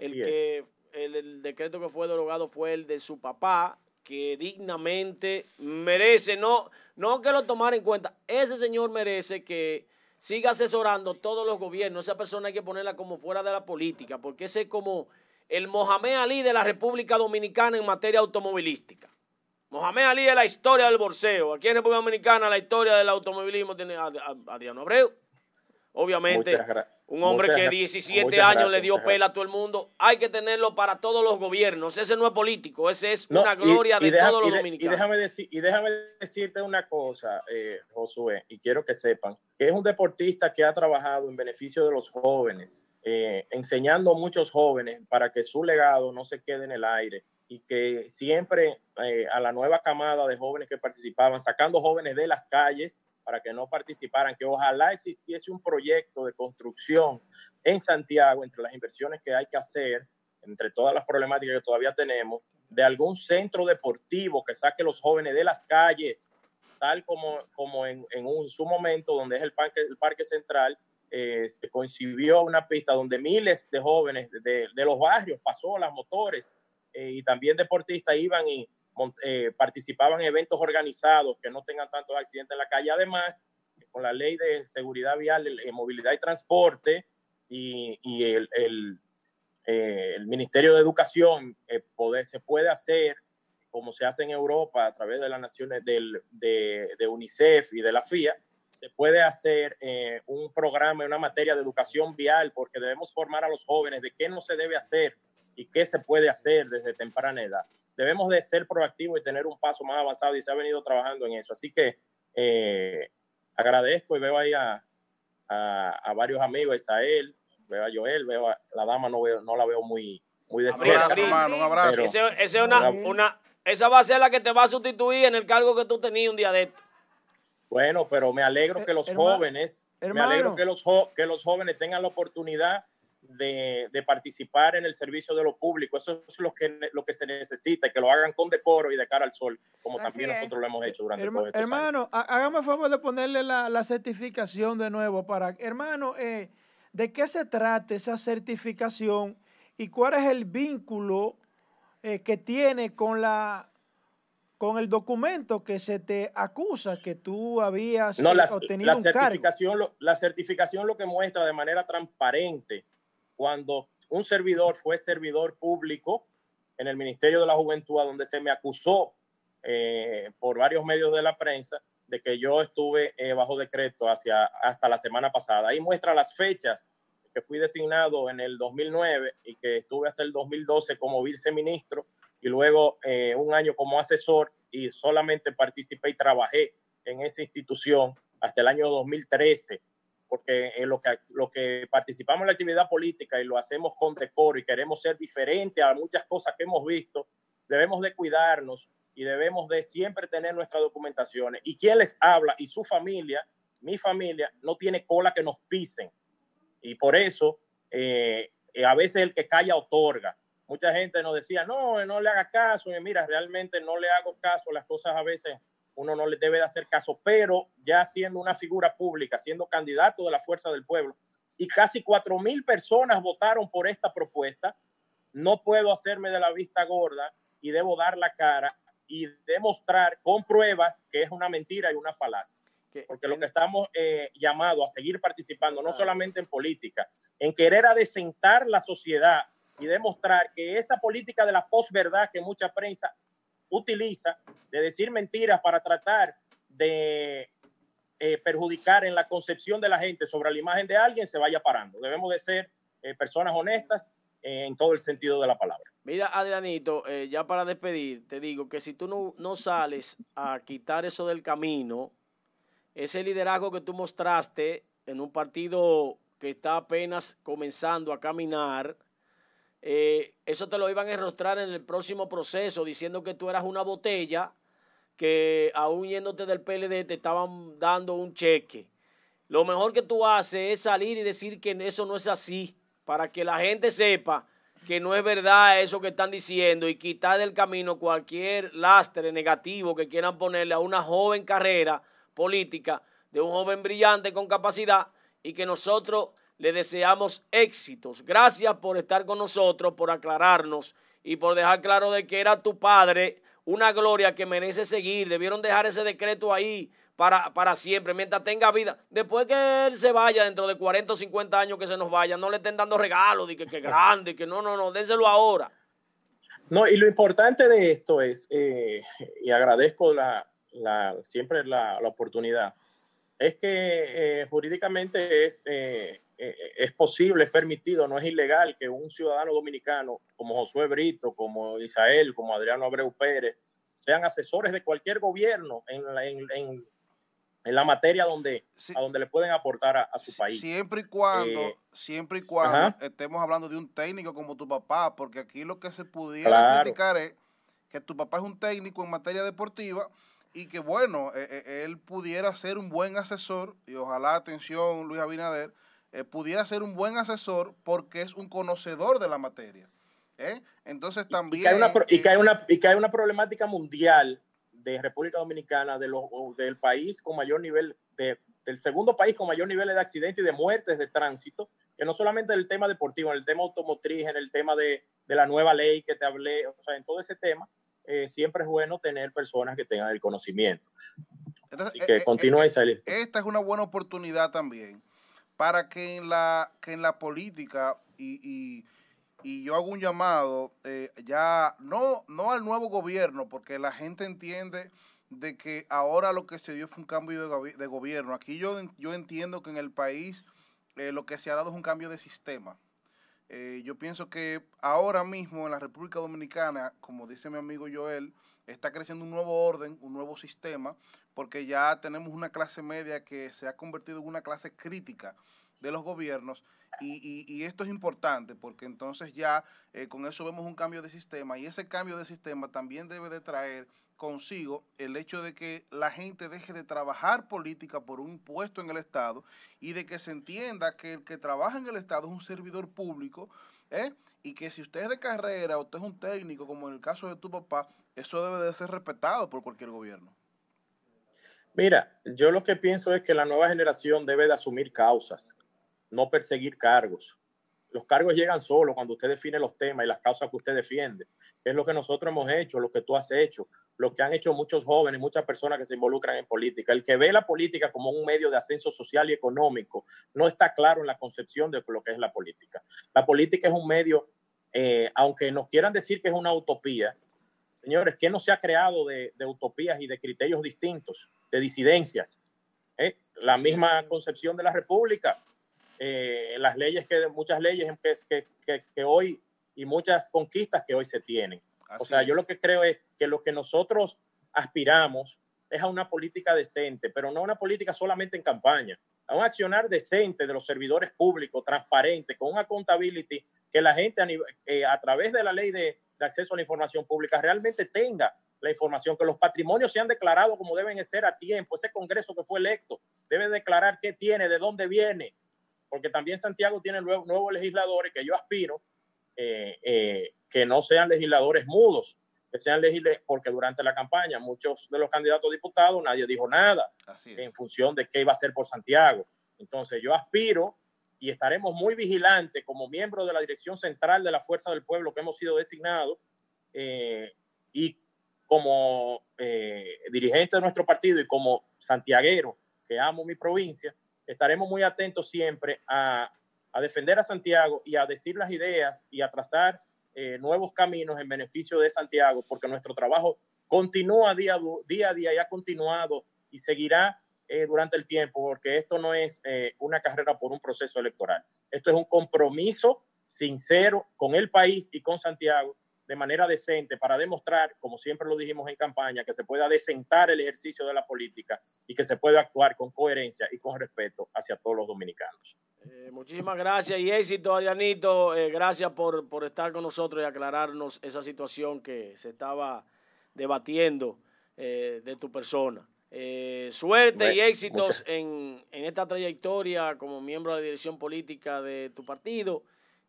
el que el decreto que fue derogado fue el de su papá, que dignamente merece, no, no que lo tomara en cuenta, ese señor merece que siga asesorando todos los gobiernos, esa persona hay que ponerla como fuera de la política, porque ese es como el Mohamed Ali de la República Dominicana en materia automovilística. Mohamed Ali es la historia del boxeo. Aquí en República Dominicana la historia del automovilismo tiene a, a, Diano Abreu. Obviamente, un hombre que 17 años le dio pela a todo el mundo. Hay que tenerlo para todos los gobiernos. Ese no es político, ese es una gloria de todos los dominicanos. Y déjame, decir, y déjame decirte una cosa, eh, Josué, y quiero que sepan, que es un deportista que ha trabajado en beneficio de los jóvenes, eh, enseñando a muchos jóvenes para que su legado no se quede en el aire y que siempre eh, a la nueva camada de jóvenes que participaban, sacando jóvenes de las calles para que no participaran, que ojalá existiese un proyecto de construcción en Santiago entre las inversiones que hay que hacer, entre todas las problemáticas que todavía tenemos, de algún centro deportivo que saque los jóvenes de las calles, tal como, como en, en un, su momento donde es el parque, el parque central, eh, se concibió una pista donde miles de jóvenes de, de los barrios pasó las motores eh, y también deportistas iban y eh, participaban en eventos organizados que no tengan tantos accidentes en la calle. Además, con la ley de seguridad vial, movilidad y transporte y, y el, el, eh, el, Ministerio de Educación poder, se puede hacer como se hace en Europa a través de las naciones del, de, de UNICEF y de la FIA, se puede hacer un programa, una materia de educación vial, porque debemos formar a los jóvenes de qué no se debe hacer y qué se puede hacer desde temprana edad. Debemos de ser proactivos y tener un paso más avanzado y se ha venido trabajando en eso. Así que eh, agradezco y veo ahí a, a, varios amigos, a Isael, veo a Joel, veo a la dama, no, veo, no la veo muy, muy de cerca. un abrazo. Ese, una, una, esa va a ser la que te va a sustituir en el cargo que tú tenías un día de esto. Bueno, pero me alegro que los jóvenes, me alegro que los, que los jóvenes tengan la oportunidad de, de, participar en el servicio de lo público. Eso es lo que, lo que se necesita, que lo hagan con decoro y de cara al sol, como también nosotros lo hemos hecho durante todo todos estos Hermano, hágame favor de ponerle la, la, certificación de nuevo para... Hermano, eh, ¿de qué se trata esa certificación y cuál es el vínculo eh, que tiene con la con el documento que se te acusa que tú habías no, la, obtenido la certificación, Lo, la certificación lo que muestra de manera transparente cuando un servidor fue servidor público en el Ministerio de la Juventud, donde se me acusó eh, por varios medios de la prensa de que yo estuve eh, bajo decreto hacia, hasta la semana pasada. Ahí muestra las fechas que fui designado en el 2009 y que estuve hasta el 2012 como viceministro y luego eh, un año como asesor y solamente participé y trabajé en esa institución hasta el año 2013 porque en lo que, lo que participamos en la actividad política y lo hacemos con decoro y queremos ser diferentes a muchas cosas que hemos visto, debemos de cuidarnos y debemos de siempre tener nuestras documentaciones. Y quien les habla y su familia, mi familia, no tiene cola que nos pisen. Y por eso, eh, a veces el que calla otorga. Mucha gente nos decía, no, no le haga caso. Y mira, realmente no le hago caso. Las cosas a veces uno no le debe de hacer caso, pero ya siendo una figura pública, siendo candidato de la fuerza del pueblo, y casi cuatro mil personas votaron por esta propuesta, no puedo hacerme de la vista gorda y debo dar la cara y demostrar con pruebas que es una mentira y una falacia. Porque lo que estamos eh, llamados a seguir participando, no solamente en política, en querer adecentar la sociedad y demostrar que esa política de la posverdad que mucha prensa utiliza de decir mentiras para tratar de eh, perjudicar en la concepción de la gente sobre la imagen de alguien, se vaya parando. Debemos de ser eh, personas honestas eh, en todo el sentido de la palabra. Mira, Adrianito, ya para despedir, te digo que si tú no, no sales a quitar eso del camino, ese liderazgo que tú mostraste en un partido que está apenas comenzando a caminar, eh, eso te lo iban a enrostrar en el próximo proceso, diciendo que tú eras una botella, que aún yéndote del PLD te estaban dando un cheque. Lo mejor que tú haces es salir y decir que eso no es así, para que la gente sepa que no es verdad eso que están diciendo y quitar del camino cualquier lastre negativo que quieran ponerle a una joven carrera política de un joven brillante con capacidad y que nosotros le deseamos éxitos. Gracias por estar con nosotros, por aclararnos y por dejar claro de que era tu padre una gloria que merece seguir. Debieron dejar ese decreto ahí para, para siempre, mientras tenga vida. Después que él se vaya, dentro de 40 o 50 años que se nos vaya, no le estén dando regalos, de que, que grande, que no, no, no, dénselo ahora. No, y lo importante de esto es, eh, y agradezco la, la siempre la, la, oportunidad, es que eh, jurídicamente es, eh, es posible, es permitido, no es ilegal que un ciudadano dominicano como Josué Brito, como Isael, como Adriano Abreu Pérez, sean asesores de cualquier gobierno en, en, en en la materia donde, a donde le pueden aportar a, su país. Siempre y cuando, eh, siempre y cuando estemos hablando de un técnico como tu papá, porque aquí lo que se pudiera criticar es que tu papá es un técnico en materia deportiva y que bueno, eh, eh, él pudiera ser un buen asesor, y ojalá, atención Luis Abinader, pudiera ser un buen asesor porque es un conocedor de la materia. Entonces también... y que hay una, y que hay una problemática mundial de República Dominicana, de los, del país con mayor nivel, de, del segundo país con mayor nivel de accidentes y de muertes de tránsito, que no solamente en el tema deportivo, en el tema automotriz, en el tema de, de la nueva ley que te hablé, o sea, en todo ese tema, eh, siempre es bueno tener personas que tengan el conocimiento. Así que eh, eh, continúa, eh, Esta es una buena oportunidad también para que en la, que en la política y, y y yo hago un llamado eh, ya no, no al nuevo gobierno, porque la gente entiende de que ahora lo que se dio fue un cambio de, gobierno. Aquí yo, yo entiendo que en el país eh, lo que se ha dado es un cambio de sistema. Eh, yo pienso que ahora mismo en la República Dominicana, como dice mi amigo Joel, está creciendo un nuevo orden, un nuevo sistema, porque ya tenemos una clase media que se ha convertido en una clase crítica de los gobiernos y, y, esto es importante porque entonces ya eh, con eso vemos un cambio de sistema y ese cambio de sistema también debe de traer consigo el hecho de que la gente deje de trabajar política por un puesto en el Estado y de que se entienda que el que trabaja en el Estado es un servidor público ¿eh? y que si usted es de carrera usted es un técnico, como en el caso de tu papá, eso debe de ser respetado por cualquier gobierno. Mira, yo lo que pienso es que la nueva generación debe de asumir causas no perseguir cargos. Los cargos llegan solo cuando usted define los temas y las causas que usted defiende. Es lo que nosotros hemos hecho, lo que tú has hecho, lo que han hecho muchos jóvenes, muchas personas que se involucran en política. El que ve la política como un medio de ascenso social y económico no está claro en la concepción de lo que es la política. La política es un medio, eh, aunque nos quieran decir que es una utopía, señores, que no se ha creado de, utopías y de criterios distintos, de disidencias. ¿Eh? La misma concepción de la república eh, las leyes que, muchas leyes que, que, que, hoy y muchas conquistas que hoy se tienen. o sea, yo lo que creo es que lo que nosotros aspiramos es a una política decente, pero no una política solamente en campaña, a un accionar decente de los servidores públicos, transparente, con una accountability, que la gente a, eh, a través de la ley de, de, acceso a la información pública realmente tenga la información, que los patrimonios sean declarados como deben ser a tiempo. Ese Congreso que fue electo debe declarar qué tiene, de dónde viene, porque también Santiago tiene nuevos, legisladores que yo aspiro eh, eh, que no sean legisladores mudos, que sean legisladores, porque durante la campaña muchos de los candidatos a diputados nadie dijo nada en función de qué iba a hacer por Santiago. Entonces yo aspiro y estaremos muy vigilantes como miembros de la Dirección Central de la Fuerza del Pueblo que hemos sido designados eh, y como dirigente de nuestro partido y como santiaguero que amo mi provincia, estaremos muy atentos siempre a, defender a Santiago y a decir las ideas y a trazar eh, nuevos caminos en beneficio de Santiago, porque nuestro trabajo continúa día, día a día y ha continuado y seguirá eh, durante el tiempo, porque esto no es eh, una carrera por un proceso electoral. Esto es un compromiso sincero con el país y con Santiago de manera decente para demostrar, como siempre lo dijimos en campaña, que se pueda desentar el ejercicio de la política y que se pueda actuar con coherencia y con respeto hacia todos los dominicanos. Eh, muchísimas gracias y éxito, Adrianito. Eh, gracias por, por, estar con nosotros y aclararnos esa situación que se estaba debatiendo de tu persona. Suerte y éxitos en, en esta trayectoria como miembro de la dirección política de tu partido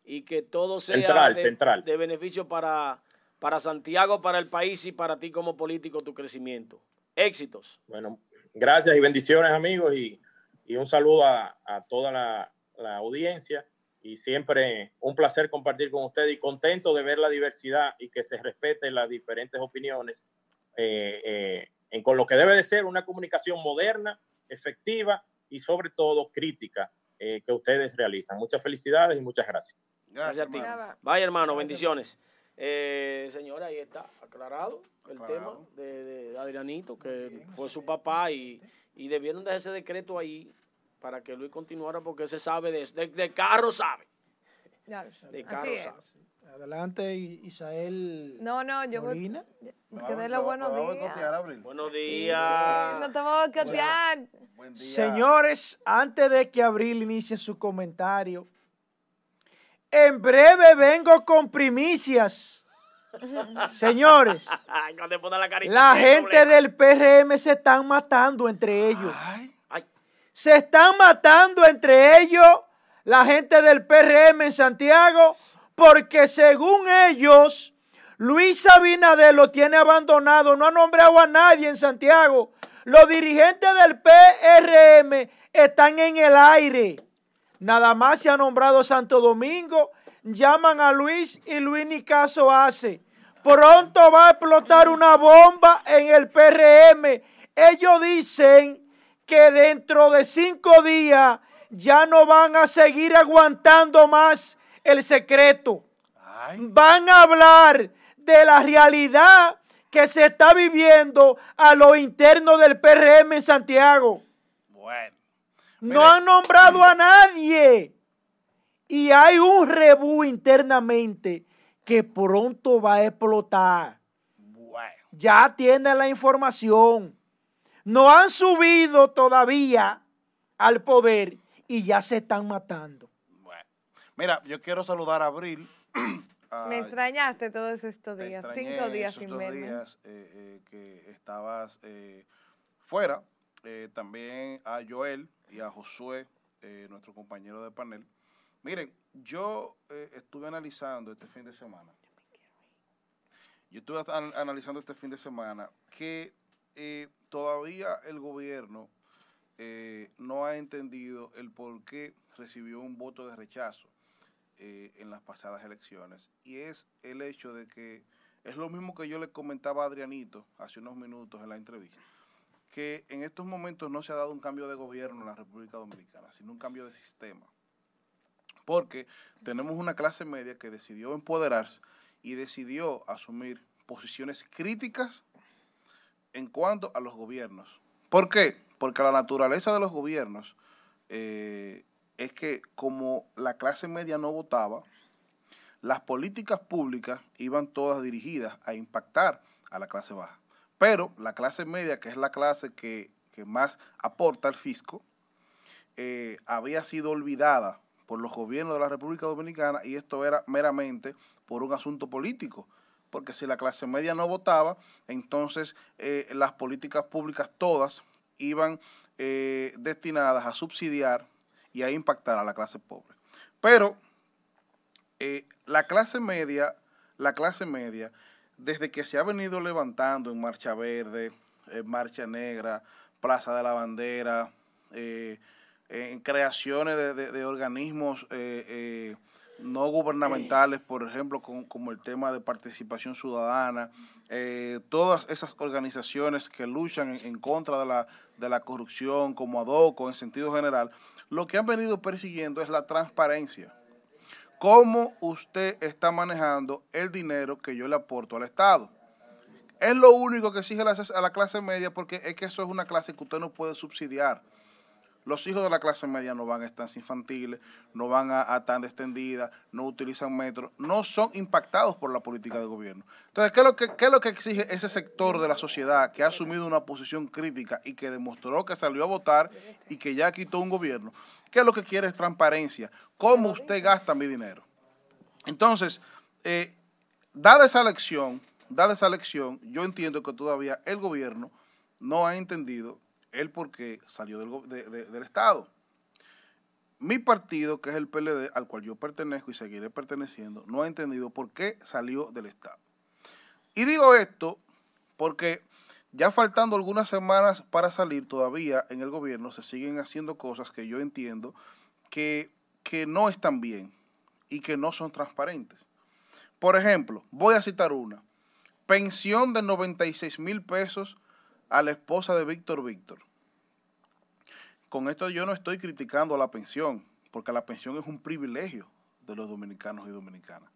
y que todo sea de, de, beneficio para, para Santiago, para el país y para ti como político, tu crecimiento. Éxitos. Bueno, gracias y bendiciones amigos y, y un saludo a, a toda la, la, audiencia y siempre un placer compartir con ustedes y contento de ver la diversidad y que se respeten las diferentes opiniones eh, eh, en, con lo que debe de ser una comunicación moderna, efectiva y sobre todo crítica eh, que ustedes realizan. Muchas felicidades y muchas gracias. Gracias, a ti. Vaya, hermano, bendiciones. Eh, señora, ahí está, aclarado el tema de, Adrianito, que fue su papá y, y debieron dejar ese decreto ahí para que Luis continuara porque se sabe de, de, de carro sabe. de carro sabe. Adelante, Isael. No, no, yo voy. Que dé los buenos días. Buenos días. No te voy a boicotear. Señores, antes de que Abril inicie su comentario, en breve vengo con primicias. Señores, la gente del PRM se están matando entre ellos. Se están matando entre ellos la gente del PRM en Santiago porque según ellos, Luis Abinader lo tiene abandonado, no ha nombrado a nadie en Santiago. Los dirigentes del PRM están en el aire. Nada más se ha nombrado Santo Domingo, llaman a Luis y Luis ni caso hace. Pronto va a explotar una bomba en el PRM. Ellos dicen que dentro de cinco días ya no van a seguir aguantando más el secreto. Van a hablar de la realidad que se está viviendo a lo interno del PRM en Santiago. Bueno. No han nombrado a nadie. Y hay un rebú internamente que pronto va a explotar. Bueno. Ya tiene la información. No han subido todavía al poder y ya se están matando. Mira, yo quiero saludar a Abril. Me extrañaste todos estos días, cinco días sin verme. días eh, eh, que estabas eh, fuera. también a Joel y a Josué, nuestro compañero de panel. Miren, yo estuve analizando este fin de semana. Yo estuve analizando este fin de semana que todavía el gobierno no ha entendido el por qué recibió un voto de rechazo eh, en las pasadas elecciones. Y es el hecho de que es lo mismo que yo le comentaba a Adrianito hace unos minutos en la entrevista, que en estos momentos no se ha dado un cambio de gobierno en la República Dominicana, sino un cambio de sistema. Porque tenemos una clase media que decidió empoderarse y decidió asumir posiciones críticas en cuanto a los gobiernos. ¿Por qué? Porque la naturaleza de los gobiernos eh, es que como la clase media no votaba, las políticas públicas iban todas dirigidas a impactar a la clase baja. Pero la clase media, que es la clase que, más aporta al fisco, eh, había sido olvidada por los gobiernos de la República Dominicana y esto era meramente por un asunto político. Porque si la clase media no votaba, entonces eh, las políticas públicas todas iban eh, destinadas a subsidiar y a impactar a la clase pobre. Pero eh, la clase media, la clase media, desde que se ha venido levantando en Marcha Verde, en Marcha Negra, Plaza de la Bandera, eh, en creaciones de, organismos eh, no gubernamentales, por ejemplo, como, el tema de participación ciudadana, todas esas organizaciones que luchan en, contra de la, de la corrupción, como ADOCO en sentido general, lo que han venido persiguiendo es la transparencia. ¿Cómo usted está manejando el dinero que yo le aporto al Estado? Es lo único que exige a la clase media porque es que eso es una clase que usted no puede subsidiar. Los hijos de la clase media no van a estancias infantiles, no van a, a tan extendidas, no utilizan metro, no son impactados por la política de gobierno. Entonces, ¿qué es, lo que, ¿qué es lo que exige ese sector de la sociedad que ha asumido una posición crítica y que demostró que salió a votar y que ya quitó un gobierno? ¿Qué es lo que quiere es transparencia? ¿Cómo usted gasta mi dinero? Entonces, eh, dada esa lección, dada esa lección, yo entiendo que todavía el gobierno no ha entendido el por qué salió del, del Estado. Mi partido, que es el PLD, al cual yo pertenezco y seguiré perteneciendo, no ha entendido por qué salió del Estado. Y digo esto porque ya faltando algunas semanas para salir, todavía en el gobierno se siguen haciendo cosas que yo entiendo que, que no están bien y que no son transparentes. Por ejemplo, voy a citar una. Pensión de 96 mil pesos a la esposa de Víctor Víctor. Con esto yo no estoy criticando la pensión, porque la pensión es un privilegio de los dominicanos y dominicanas.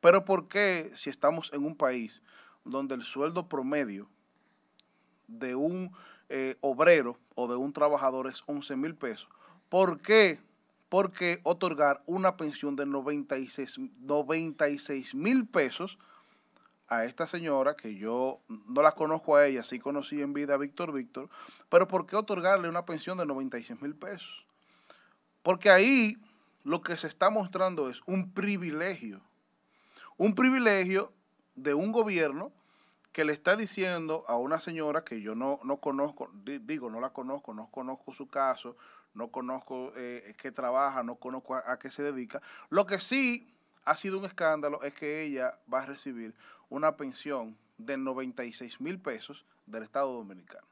Pero ¿por qué si estamos en un país donde el sueldo promedio de un eh, obrero o de un trabajador es 11 mil pesos? ¿Por qué? ¿Por qué otorgar una pensión de 96 mil pesos a esta señora, que yo no la conozco a ella, sí conocí en vida a Víctor Víctor, pero ¿por qué otorgarle una pensión de 96 mil pesos? Porque ahí lo que se está mostrando es un privilegio, un privilegio de un gobierno que le está diciendo a una señora que yo no, no conozco, digo, no la conozco, no conozco su caso, no conozco eh, qué trabaja, no conozco a, qué se dedica. Lo que sí ha sido un escándalo es que ella va a recibir una pensión de 96 mil pesos del Estado Dominicano.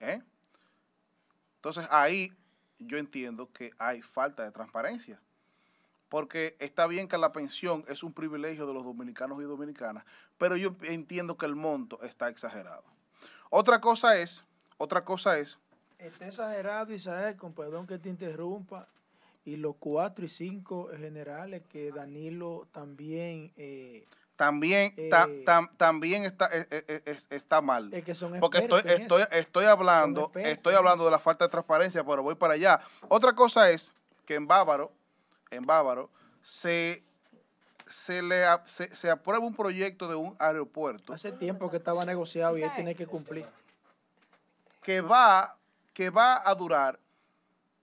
¿Eh? Entonces ahí yo entiendo que hay falta de transparencia. Porque está bien que la pensión es un privilegio de los dominicanos y dominicanas, pero yo entiendo que el monto está exagerado. Otra cosa es, otra cosa es... Está exagerado, Isabel, con perdón que te interrumpa, y los cuatro y cinco generales que Danilo también... Eh, también, eh, también está, eh, está mal. Es que son Porque estoy, estoy, estoy hablando, estoy hablando de la falta de transparencia, pero voy para allá. Otra cosa es que en Bávaro, en Bávaro, se, se le se, aprueba un proyecto de un aeropuerto. Hace tiempo que estaba negociado y él tiene que cumplir. Que va, que va a durar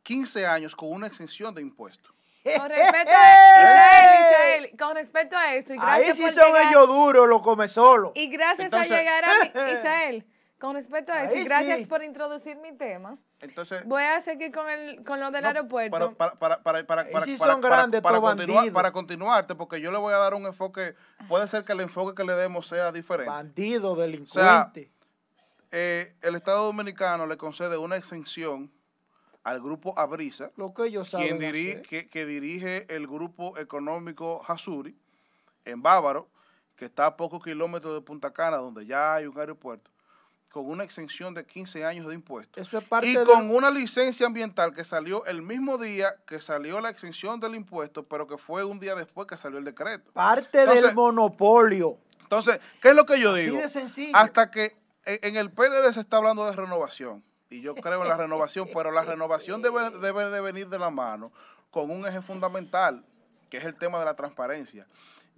15 años con una exención de impuestos. Con respecto a, con respecto a eso, y gracias Ahí sí son ellos duros, lo come solo. Y gracias a llegar a con respecto a eso, y gracias por introducir mi tema. Entonces, voy a seguir con el con lo del aeropuerto. Para, para, para, para, para, sí son grandes, para, continuar, para continuarte, porque yo le voy a dar un enfoque, puede ser que el enfoque que le demos sea diferente. Bandido, delincuente. eh, el Estado Dominicano le concede una exención al grupo Abrisa, Lo que ellos saben quien dirige, que, dirige el grupo económico Hasuri en Bávaro, que está a pocos kilómetros de Punta Cana, donde ya hay un aeropuerto, con una exención de 15 años de impuestos. Eso es parte y con una licencia ambiental que salió el mismo día que salió la exención del impuesto, pero que fue un día después que salió el decreto. Parte del monopolio. Entonces, ¿qué es lo que yo Así digo? De sencillo. Hasta que en el PLD se está hablando de renovación y yo creo en la renovación, pero la renovación debe, debe de venir de la mano con un eje fundamental, que es el tema de la transparencia.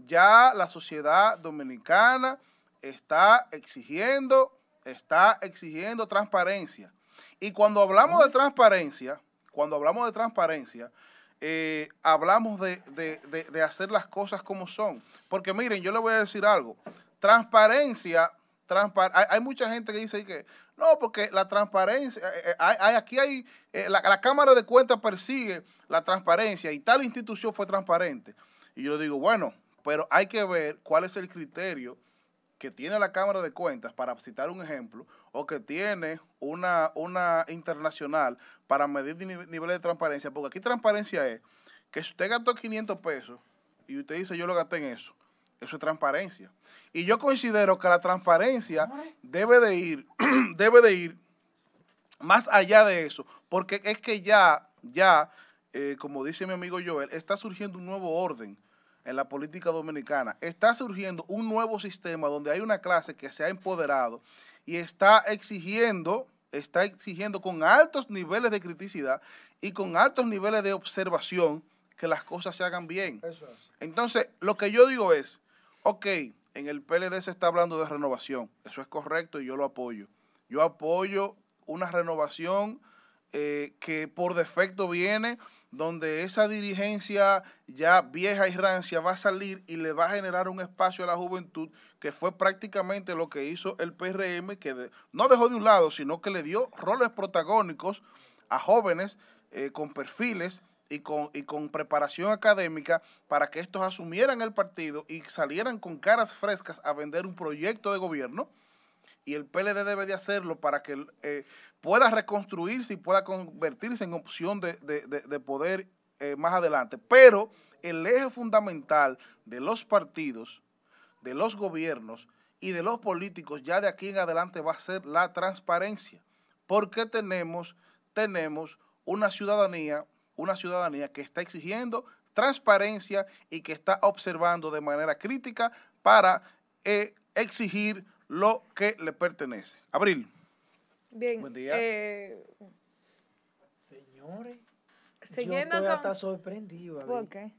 Ya la sociedad dominicana está exigiendo, está exigiendo transparencia. Y cuando hablamos de transparencia, cuando hablamos de transparencia, eh, hablamos de, de hacer las cosas como son. Porque miren, yo le voy a decir algo. Transparencia hay, mucha gente que dice que no, porque la transparencia, eh, eh, hay, aquí hay, eh, la, Cámara de Cuentas persigue la transparencia y tal institución fue transparente. Y yo digo, bueno, pero hay que ver cuál es el criterio que tiene la Cámara de Cuentas, para citar un ejemplo, o que tiene una, una internacional para medir niveles de transparencia, porque aquí transparencia es que si usted gastó 500 pesos y usted dice yo lo gasté en eso, eso es transparencia. Y yo considero que la transparencia debe de ir, debe de ir más allá de eso, porque es que ya, ya, eh, como dice mi amigo Joel, está surgiendo un nuevo orden en la política dominicana. Está surgiendo un nuevo sistema donde hay una clase que se ha empoderado y está exigiendo, está exigiendo con altos niveles de criticidad y con altos niveles de observación que las cosas se hagan bien. Entonces, lo que yo digo es, ok, en el PLD se está hablando de renovación, eso es correcto y yo lo apoyo. Yo apoyo una renovación eh, que por defecto viene, donde esa dirigencia ya vieja y rancia va a salir y le va a generar un espacio a la juventud, que fue prácticamente lo que hizo el PRM, que no dejó de un lado, sino que le dio roles protagónicos a jóvenes eh, con perfiles y con, y con preparación académica para que estos asumieran el partido y salieran con caras frescas a vender un proyecto de gobierno. Y el PLD debe de hacerlo para que eh, pueda reconstruirse y pueda convertirse en opción de, poder eh, más adelante. Pero el eje fundamental de los partidos, de los gobiernos y de los políticos ya de aquí en adelante va a ser la transparencia. Porque tenemos, tenemos una ciudadanía una ciudadanía que está exigiendo transparencia y que está observando de manera crítica para eh, exigir lo que le pertenece. Abril. Bien. Buen día. Eh, Señores, yo estoy hasta sorprendido. ¿Por qué?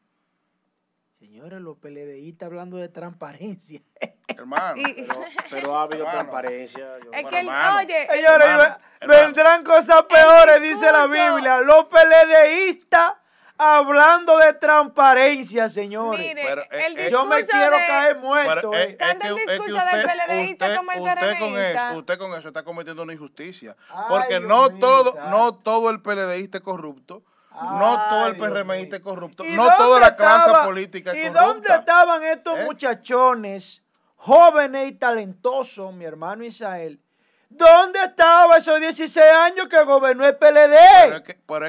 Señores, los PLDistas hablando de transparencia. Hermano, pero, ha habido transparencia. es que, oye, señores, vendrán cosas peores, dice la Biblia. Los PLDistas hablando de transparencia, señores. Mire, el yo me quiero caer muerto. Eh. es, el discurso del PLDista como el usted con, eso, usted con eso está cometiendo una injusticia. porque no todo, no todo el PLDista es corrupto. no todo el PRMista es corrupto. No toda la clase política es corrupta. ¿Y dónde estaban estos ¿Eh? muchachones jóvenes y talentosos, mi hermano Isael? ¿Dónde estaba esos 16 años que gobernó el PLD?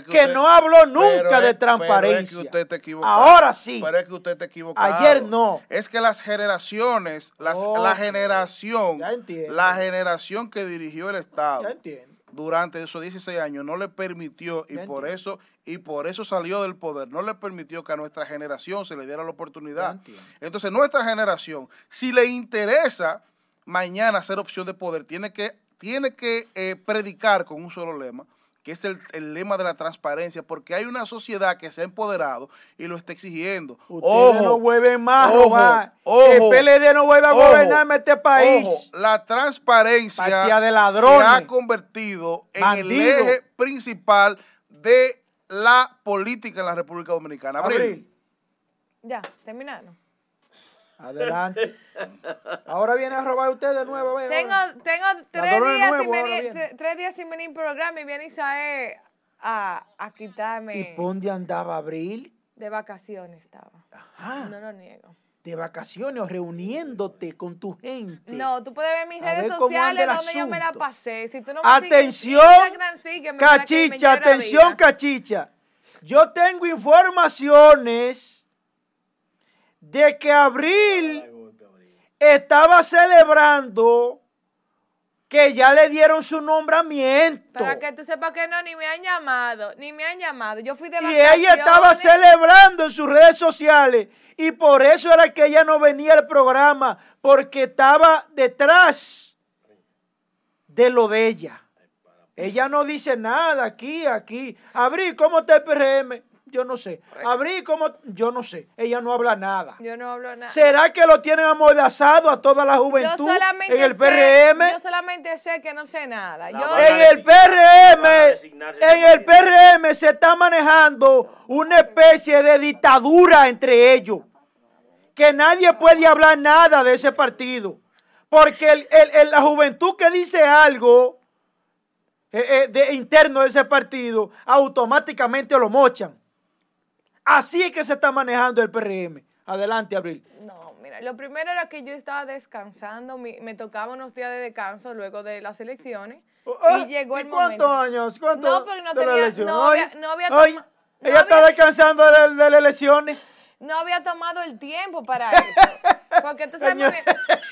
que, no habló nunca de transparencia. Ahora sí. Pero es que usted está equivocado. Ayer no. Es que las generaciones, la generación, la generación que dirigió el Estado durante esos 16 años no le permitió y por eso y por eso salió del poder, no le permitió que a nuestra generación se le diera la oportunidad. Entonces, nuestra generación, si le interesa mañana ser opción de poder, tiene que tiene que eh, predicar con un solo lema, que es el, lema de la transparencia, porque hay una sociedad que se ha empoderado y lo está exigiendo. Ustedes no vuelven más el PLD no vuelve a gobernar este país. la transparencia de se ha convertido en el eje principal de la política en la República Dominicana. Abril. Ya, terminaron. Adelante. Ahora viene a robar usted de nuevo. tengo, tengo tres, días sin venir, tres, días sin venir programa y viene Isaé a, a quitarme. ¿Y dónde andaba Abril? De vacaciones estaba. Ajá. No lo niego. De vacaciones o reuniéndote con tu gente. No, tú puedes ver mis redes sociales donde yo me la pasé. Si tú no atención, cachicha, atención, cachicha. Yo tengo informaciones de que Abril estaba celebrando que ya le dieron su nombramiento. Para que tú sepas que no, ni me han llamado, ni me han llamado. Yo fui de Y ella estaba celebrando en sus redes sociales y por eso era que ella no venía al programa, porque estaba detrás de lo de ella. Ella no dice nada aquí, aquí. Abril, ¿cómo está el PRM? Yo no sé. Abrí como, yo no sé. Ella no habla nada. Yo no hablo nada. ¿Será que lo tienen amordazado a toda la juventud en el PRM? Yo solamente sé que no sé nada. en el PRM, en el PRM se está manejando una especie de dictadura entre ellos. Que nadie puede hablar nada de ese partido. Porque la juventud que dice algo eh, eh, de, interno de ese partido, automáticamente lo mochan. Así es que se está manejando el PRM. Adelante, Abril. No, mira, lo primero era que yo estaba descansando, me, tocaba unos días de descanso luego de las elecciones oh, y ah, llegó el momento. ¿Cuántos años? ¿Cuántos no, pero no tenía, no había, no había tomado. Ella está descansando de, las elecciones. No había tomado el tiempo para eso. Porque tú sabes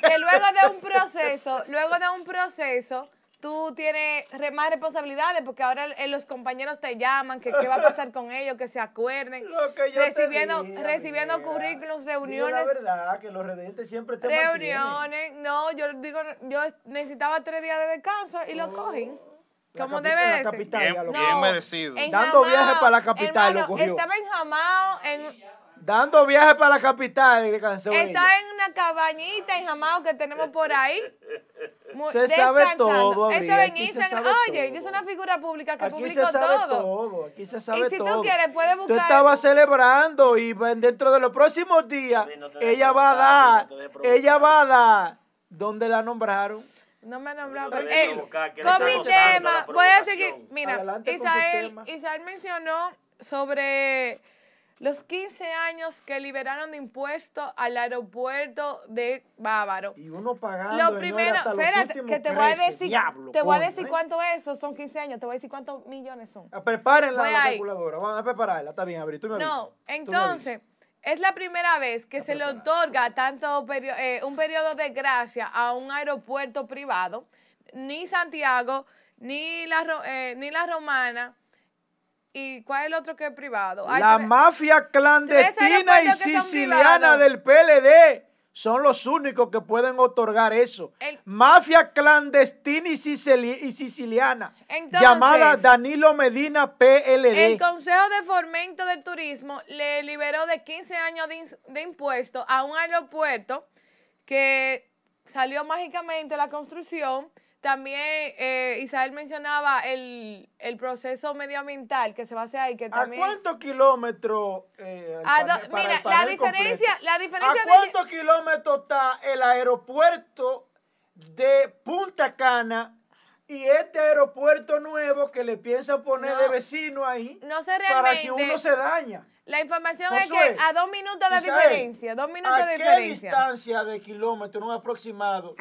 que luego de un proceso, luego de un proceso, tú tienes más responsabilidades porque ahora los compañeros te llaman, que qué va a pasar con ellos, que se acuerden. recibiendo recibiendo currículums, reuniones. la verdad, que los residentes siempre te Reuniones, no, yo digo, yo necesitaba tres días de descanso y lo oh, cogen. Como debe de ser. Bien, bien merecido. Dando viajes para la capital lo cogió. Estaba enjamado en Dando viajes para la capital. Está en una cabañita en Jamao que tenemos por ahí. Se sabe todo. Este se Oye, yo soy una figura pública que Aquí publico se sabe todo. Aquí se sabe y si tú quieres, puedes buscar. Tú estabas celebrando y dentro de los próximos días, ella va a dar, ella va a dar, ¿dónde la nombraron? No me nombraron. Eh, con mi tema, voy a seguir. Mira, Isael, Isael mencionó sobre los 15 años que liberaron de impuestos al aeropuerto de Bávaro. Y uno pagando. Lo primero, espérate, que te voy a decir, te voy a decir cuánto es eso, son 15 años, te voy a decir cuántos millones son. Ah, prepárenla la calculadora, vamos a prepararla, está bien, Abril, tú me No, entonces, es la primera vez que se le otorga tanto eh, un periodo de gracia a un aeropuerto privado, ni Santiago, ni la, eh, ni la Romana, ¿Y cuál es el otro que es privado? la mafia clandestina y siciliana del PLD son los únicos que pueden otorgar eso. Mafia clandestina y, siciliana, llamada Danilo Medina PLD. El Consejo de Fomento del Turismo le liberó de 15 años de, de impuestos a un aeropuerto que salió mágicamente la construcción también eh, Isabel mencionaba el, proceso medioambiental que se va a hacer ahí. Que también... ¿A cuántos kilómetros? Eh, mira, la diferencia, la diferencia... ¿A cuántos kilómetros está el aeropuerto de Punta Cana y este aeropuerto nuevo que le piensan poner de vecino ahí? No sé. Para si uno se daña. La información es que a dos minutos de diferencia, dos minutos de diferencia. ¿A qué distancia de kilómetros, un aproximado?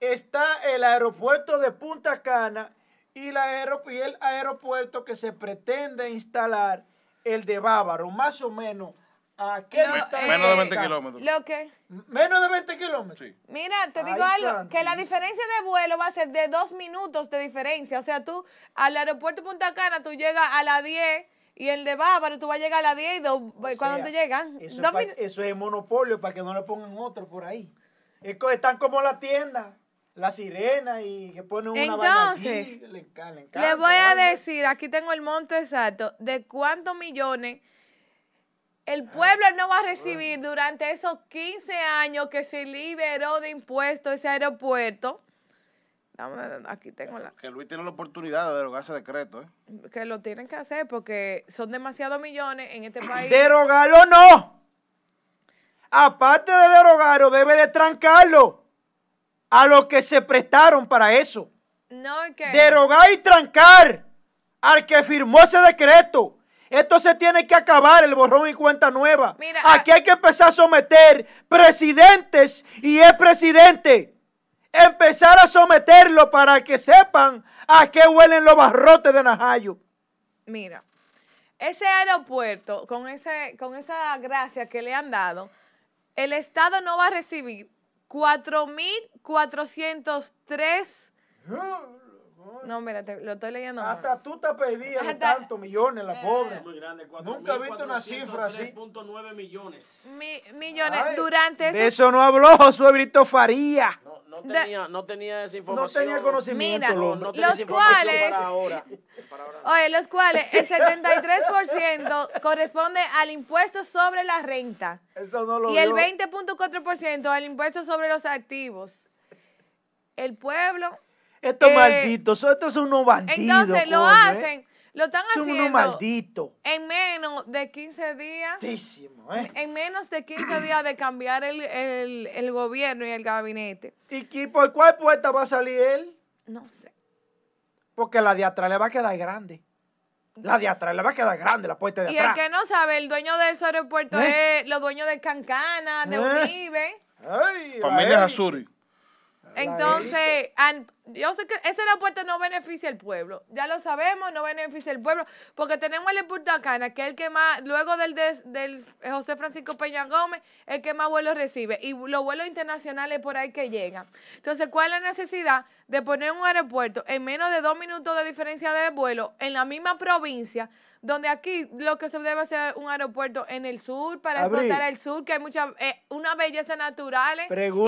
Está el aeropuerto de Punta Cana y, el aeropuerto que se pretende instalar, el de Bávaro, más o menos. ¿A qué distancia? Menos de 20 kilómetros. ¿Lo qué? Menos de 20 kilómetros. Mira, te digo algo, que la diferencia de vuelo va a ser de dos minutos de diferencia. O sea, tú al aeropuerto de Punta Cana, tú llegas a las 10 y el de Bávaro, tú vas a llegar a las 10 y dos, cuando tú llegas. Eso, eso, es monopolio para que no le pongan otro por ahí. están como la tienda la sirena y que pone una Entonces, le, le voy a decir, aquí tengo el monto exacto, de cuántos millones el pueblo no va a recibir durante esos 15 años que se liberó de impuestos ese aeropuerto. Aquí tengo la. Que Luis tiene la oportunidad de derogar ese decreto, ¿eh? Que lo tienen que hacer porque son demasiados millones en este país. ¡Derogarlo no! Aparte de derogarlo, debe de trancarlo a los que se prestaron para eso. No. Derogar y trancar al que firmó ese decreto. Esto se tiene que acabar, el borrón y cuenta nueva. Aquí hay que empezar a someter presidentes y el presidente. Empezar a someterlo para que sepan a qué huelen los barrotes de Najayo. Mira, ese aeropuerto, con, ese, con esa gracia que le han dado, el Estado no va a recibir 4.403. No, mira, lo estoy leyendo. Hasta tú te pedías de tantos millones, la pobre. Muy grande, Nunca he visto una cifra así. 3.9 millones. millones durante De eso no habló Josué Brito Faría. No, no, tenía, no tenía esa información. No tenía conocimiento. Mira, no, los cuales. Para ahora, Oye, los cuales el 73% corresponde al impuesto sobre la renta. Eso no lo Y el 20.4% al impuesto sobre los activos. El pueblo estos eh, malditos, estos son unos bandidos. Entonces lo ¿eh? hacen, lo están son haciendo. unos malditos. En menos de 15 días. ¿eh? En menos de 15 días de cambiar el, el, gobierno y el gabinete. ¿Y por cuál puerta va a salir él? No sé. Porque la de atrás le va a quedar grande. La de atrás le va a quedar grande, la puerta de y atrás. Y el que no sabe, el dueño de ese aeropuerto es los dueños de Cancana, de Unive. Familia Azuri. Entonces, yo sé que ese aeropuerto no beneficia al pueblo. Ya lo sabemos, no beneficia al pueblo. Porque tenemos el Punta Cana, que es el que más, luego del, del José Francisco Peña Gómez, el que más vuelos recibe. Y los vuelos internacionales por ahí que llegan. Entonces, ¿cuál es la necesidad de poner un aeropuerto en menos de dos minutos de diferencia de vuelo en la misma provincia? donde aquí lo que se debe hacer un aeropuerto en el sur para explotar el sur, que hay mucha eh, una belleza natural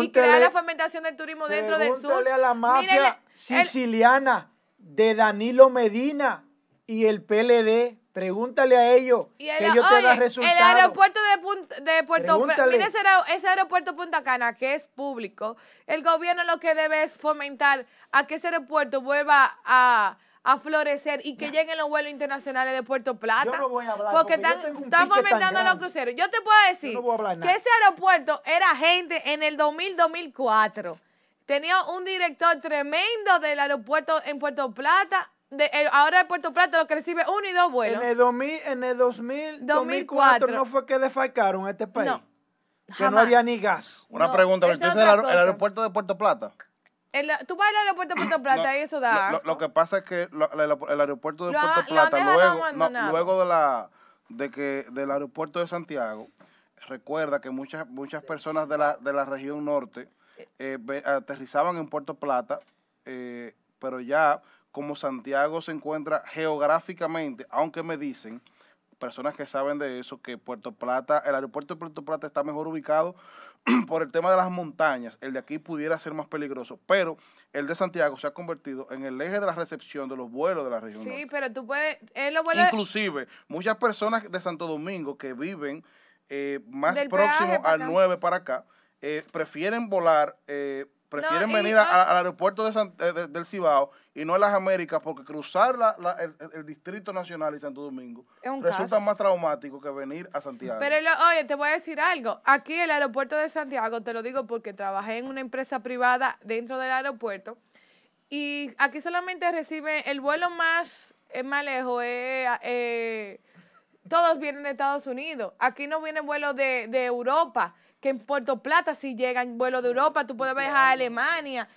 y crear la fomentación del turismo dentro del sur. a la mafia siciliana de Danilo Medina y el PLD. Pregúntale a ellos que ellos te dan resultados. El aeropuerto de, de Puerto Mira ese, ese, aeropuerto Punta Cana, que es público. El gobierno lo que debe es fomentar a que ese aeropuerto vuelva a a florecer y que lleguen los vuelos internacionales de Puerto Plata. porque, están, fomentando los cruceros. Yo te puedo decir que ese aeropuerto era gente en el 2000-2004. Tenía un director tremendo del aeropuerto en Puerto Plata. De, ahora de Puerto Plata lo que recibe uno y dos vuelos. En el, 2000, en el 2000, 2004 no fue que defalcaron este país. No, que no había ni gas. Una pregunta, ¿qué es el aeropuerto de Puerto Plata? tú vas al aeropuerto de Puerto Plata y eso da. Lo, que pasa es que el, aeropuerto de Puerto Plata, luego, luego de la de que del aeropuerto de Santiago, recuerda que muchas muchas personas de la, de la región norte eh, aterrizaban en Puerto Plata, eh, pero ya como Santiago se encuentra geográficamente, aunque me dicen personas que saben de eso, que Puerto Plata, el aeropuerto de Puerto Plata está mejor ubicado por el tema de las montañas. El de aquí pudiera ser más peligroso, pero el de Santiago se ha convertido en el eje de la recepción de los vuelos de la región. Sí, pero tú puedes, Inclusive, muchas personas de Santo Domingo que viven eh, más próximo al 9 para acá, eh, prefieren volar eh, prefieren venir al aeropuerto de del Cibao y no a las Américas porque cruzar el, Distrito Nacional y Santo Domingo resulta más traumático que venir a Santiago. Pero oye, te voy a decir algo. Aquí el aeropuerto de Santiago, te lo digo porque trabajé en una empresa privada dentro del aeropuerto y aquí solamente recibe el vuelo más, más lejos. Eh, todos vienen de Estados Unidos. Aquí no viene vuelo de, de Europa que en Puerto Plata si llegan vuelos de Europa, tú puedes viajar a Alemania,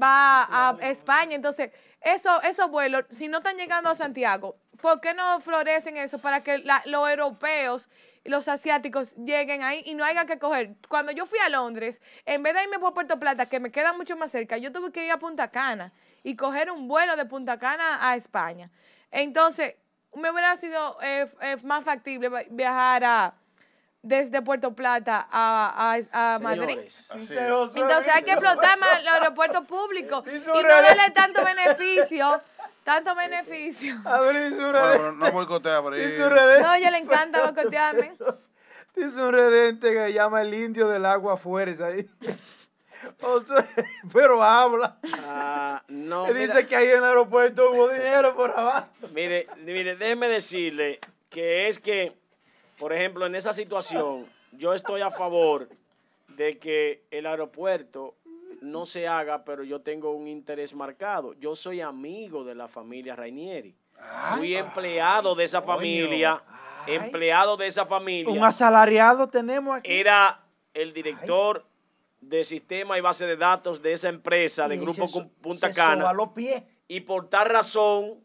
va a España. Entonces, eso, esos vuelos, si no están llegando a Santiago, ¿por qué no florecen eso para que los europeos y los asiáticos lleguen ahí y no haya que coger? Cuando yo fui a Londres, en vez de irme por Puerto Plata, que me queda mucho más cerca, yo tuve que ir a Punta Cana y coger un vuelo de Punta Cana a España. Entonces, me hubiera sido eh, eh, más factible viajar a desde Puerto Plata a, a, a Madrid. Entonces hay que explotar más los aeropuertos públicos y no darle tanto beneficio. Tanto beneficio. No, no boicotea ahí. No, ya le encanta boicotearme. Dice un redente que llama el indio del agua fuerza ahí. pero habla. Ah, no, dice que ahí en el aeropuerto hubo dinero por abajo. Mire, mire, déjeme decirle que es que por ejemplo, en esa situación, yo estoy a favor de que el aeropuerto no se haga, pero yo tengo un interés marcado. Yo soy amigo de la familia Rainieri. Fui empleado de esa familia, empleado de esa familia. Un asalariado tenemos aquí. Era el director de sistema y base de datos de esa empresa, de Grupo Punta Cana. Y por tal razón,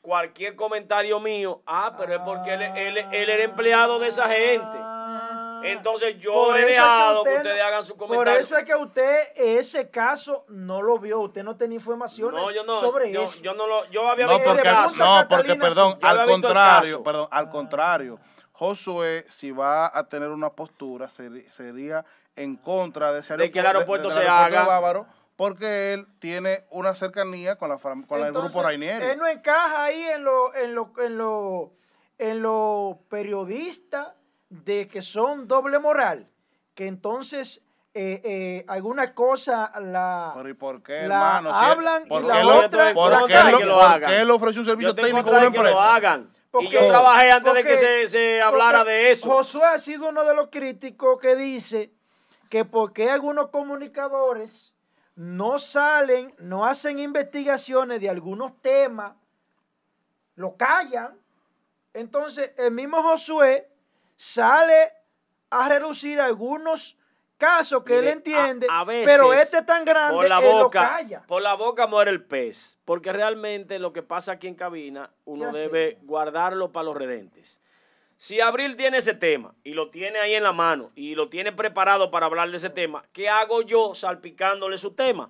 cualquier comentario mío, ah, pero es porque él, él, era empleado de esa gente. Ah. Entonces yo he dejado que, ustedes hagan su comentario. Por eso es que usted ese caso no lo vio, usted no tenía información sobre yo, eso. Yo no lo, yo había no, visto porque, caso. No, porque perdón, al contrario, perdón, al contrario. Josué, si va a tener una postura, sería en contra de ese aeropuerto, de que el aeropuerto se haga. Bávaro, porque él tiene una cercanía con, la, con el grupo Rainieri. Él no encaja ahí en lo, en lo, en lo, en lo periodista de que son doble moral, que entonces eh, eh, alguna cosa la, Pero ¿y por qué, hermano? hablan y la otra ¿Por qué él ofrece un servicio técnico a una empresa? Que lo hagan. y yo trabajé antes de que se, se hablara de eso. Josué ha sido uno de los críticos que dice que porque algunos comunicadores no salen, no hacen investigaciones de algunos temas, lo callan. Entonces el mismo Josué sale a reducir algunos casos que él entiende, pero este es tan grande por la boca, lo calla. Por la boca muere el pez, porque realmente lo que pasa aquí en cabina, uno debe guardarlo para los redentes. Si Abril tiene ese tema y lo tiene ahí en la mano y lo tiene preparado para hablar de ese tema, ¿qué hago yo salpicándole su tema?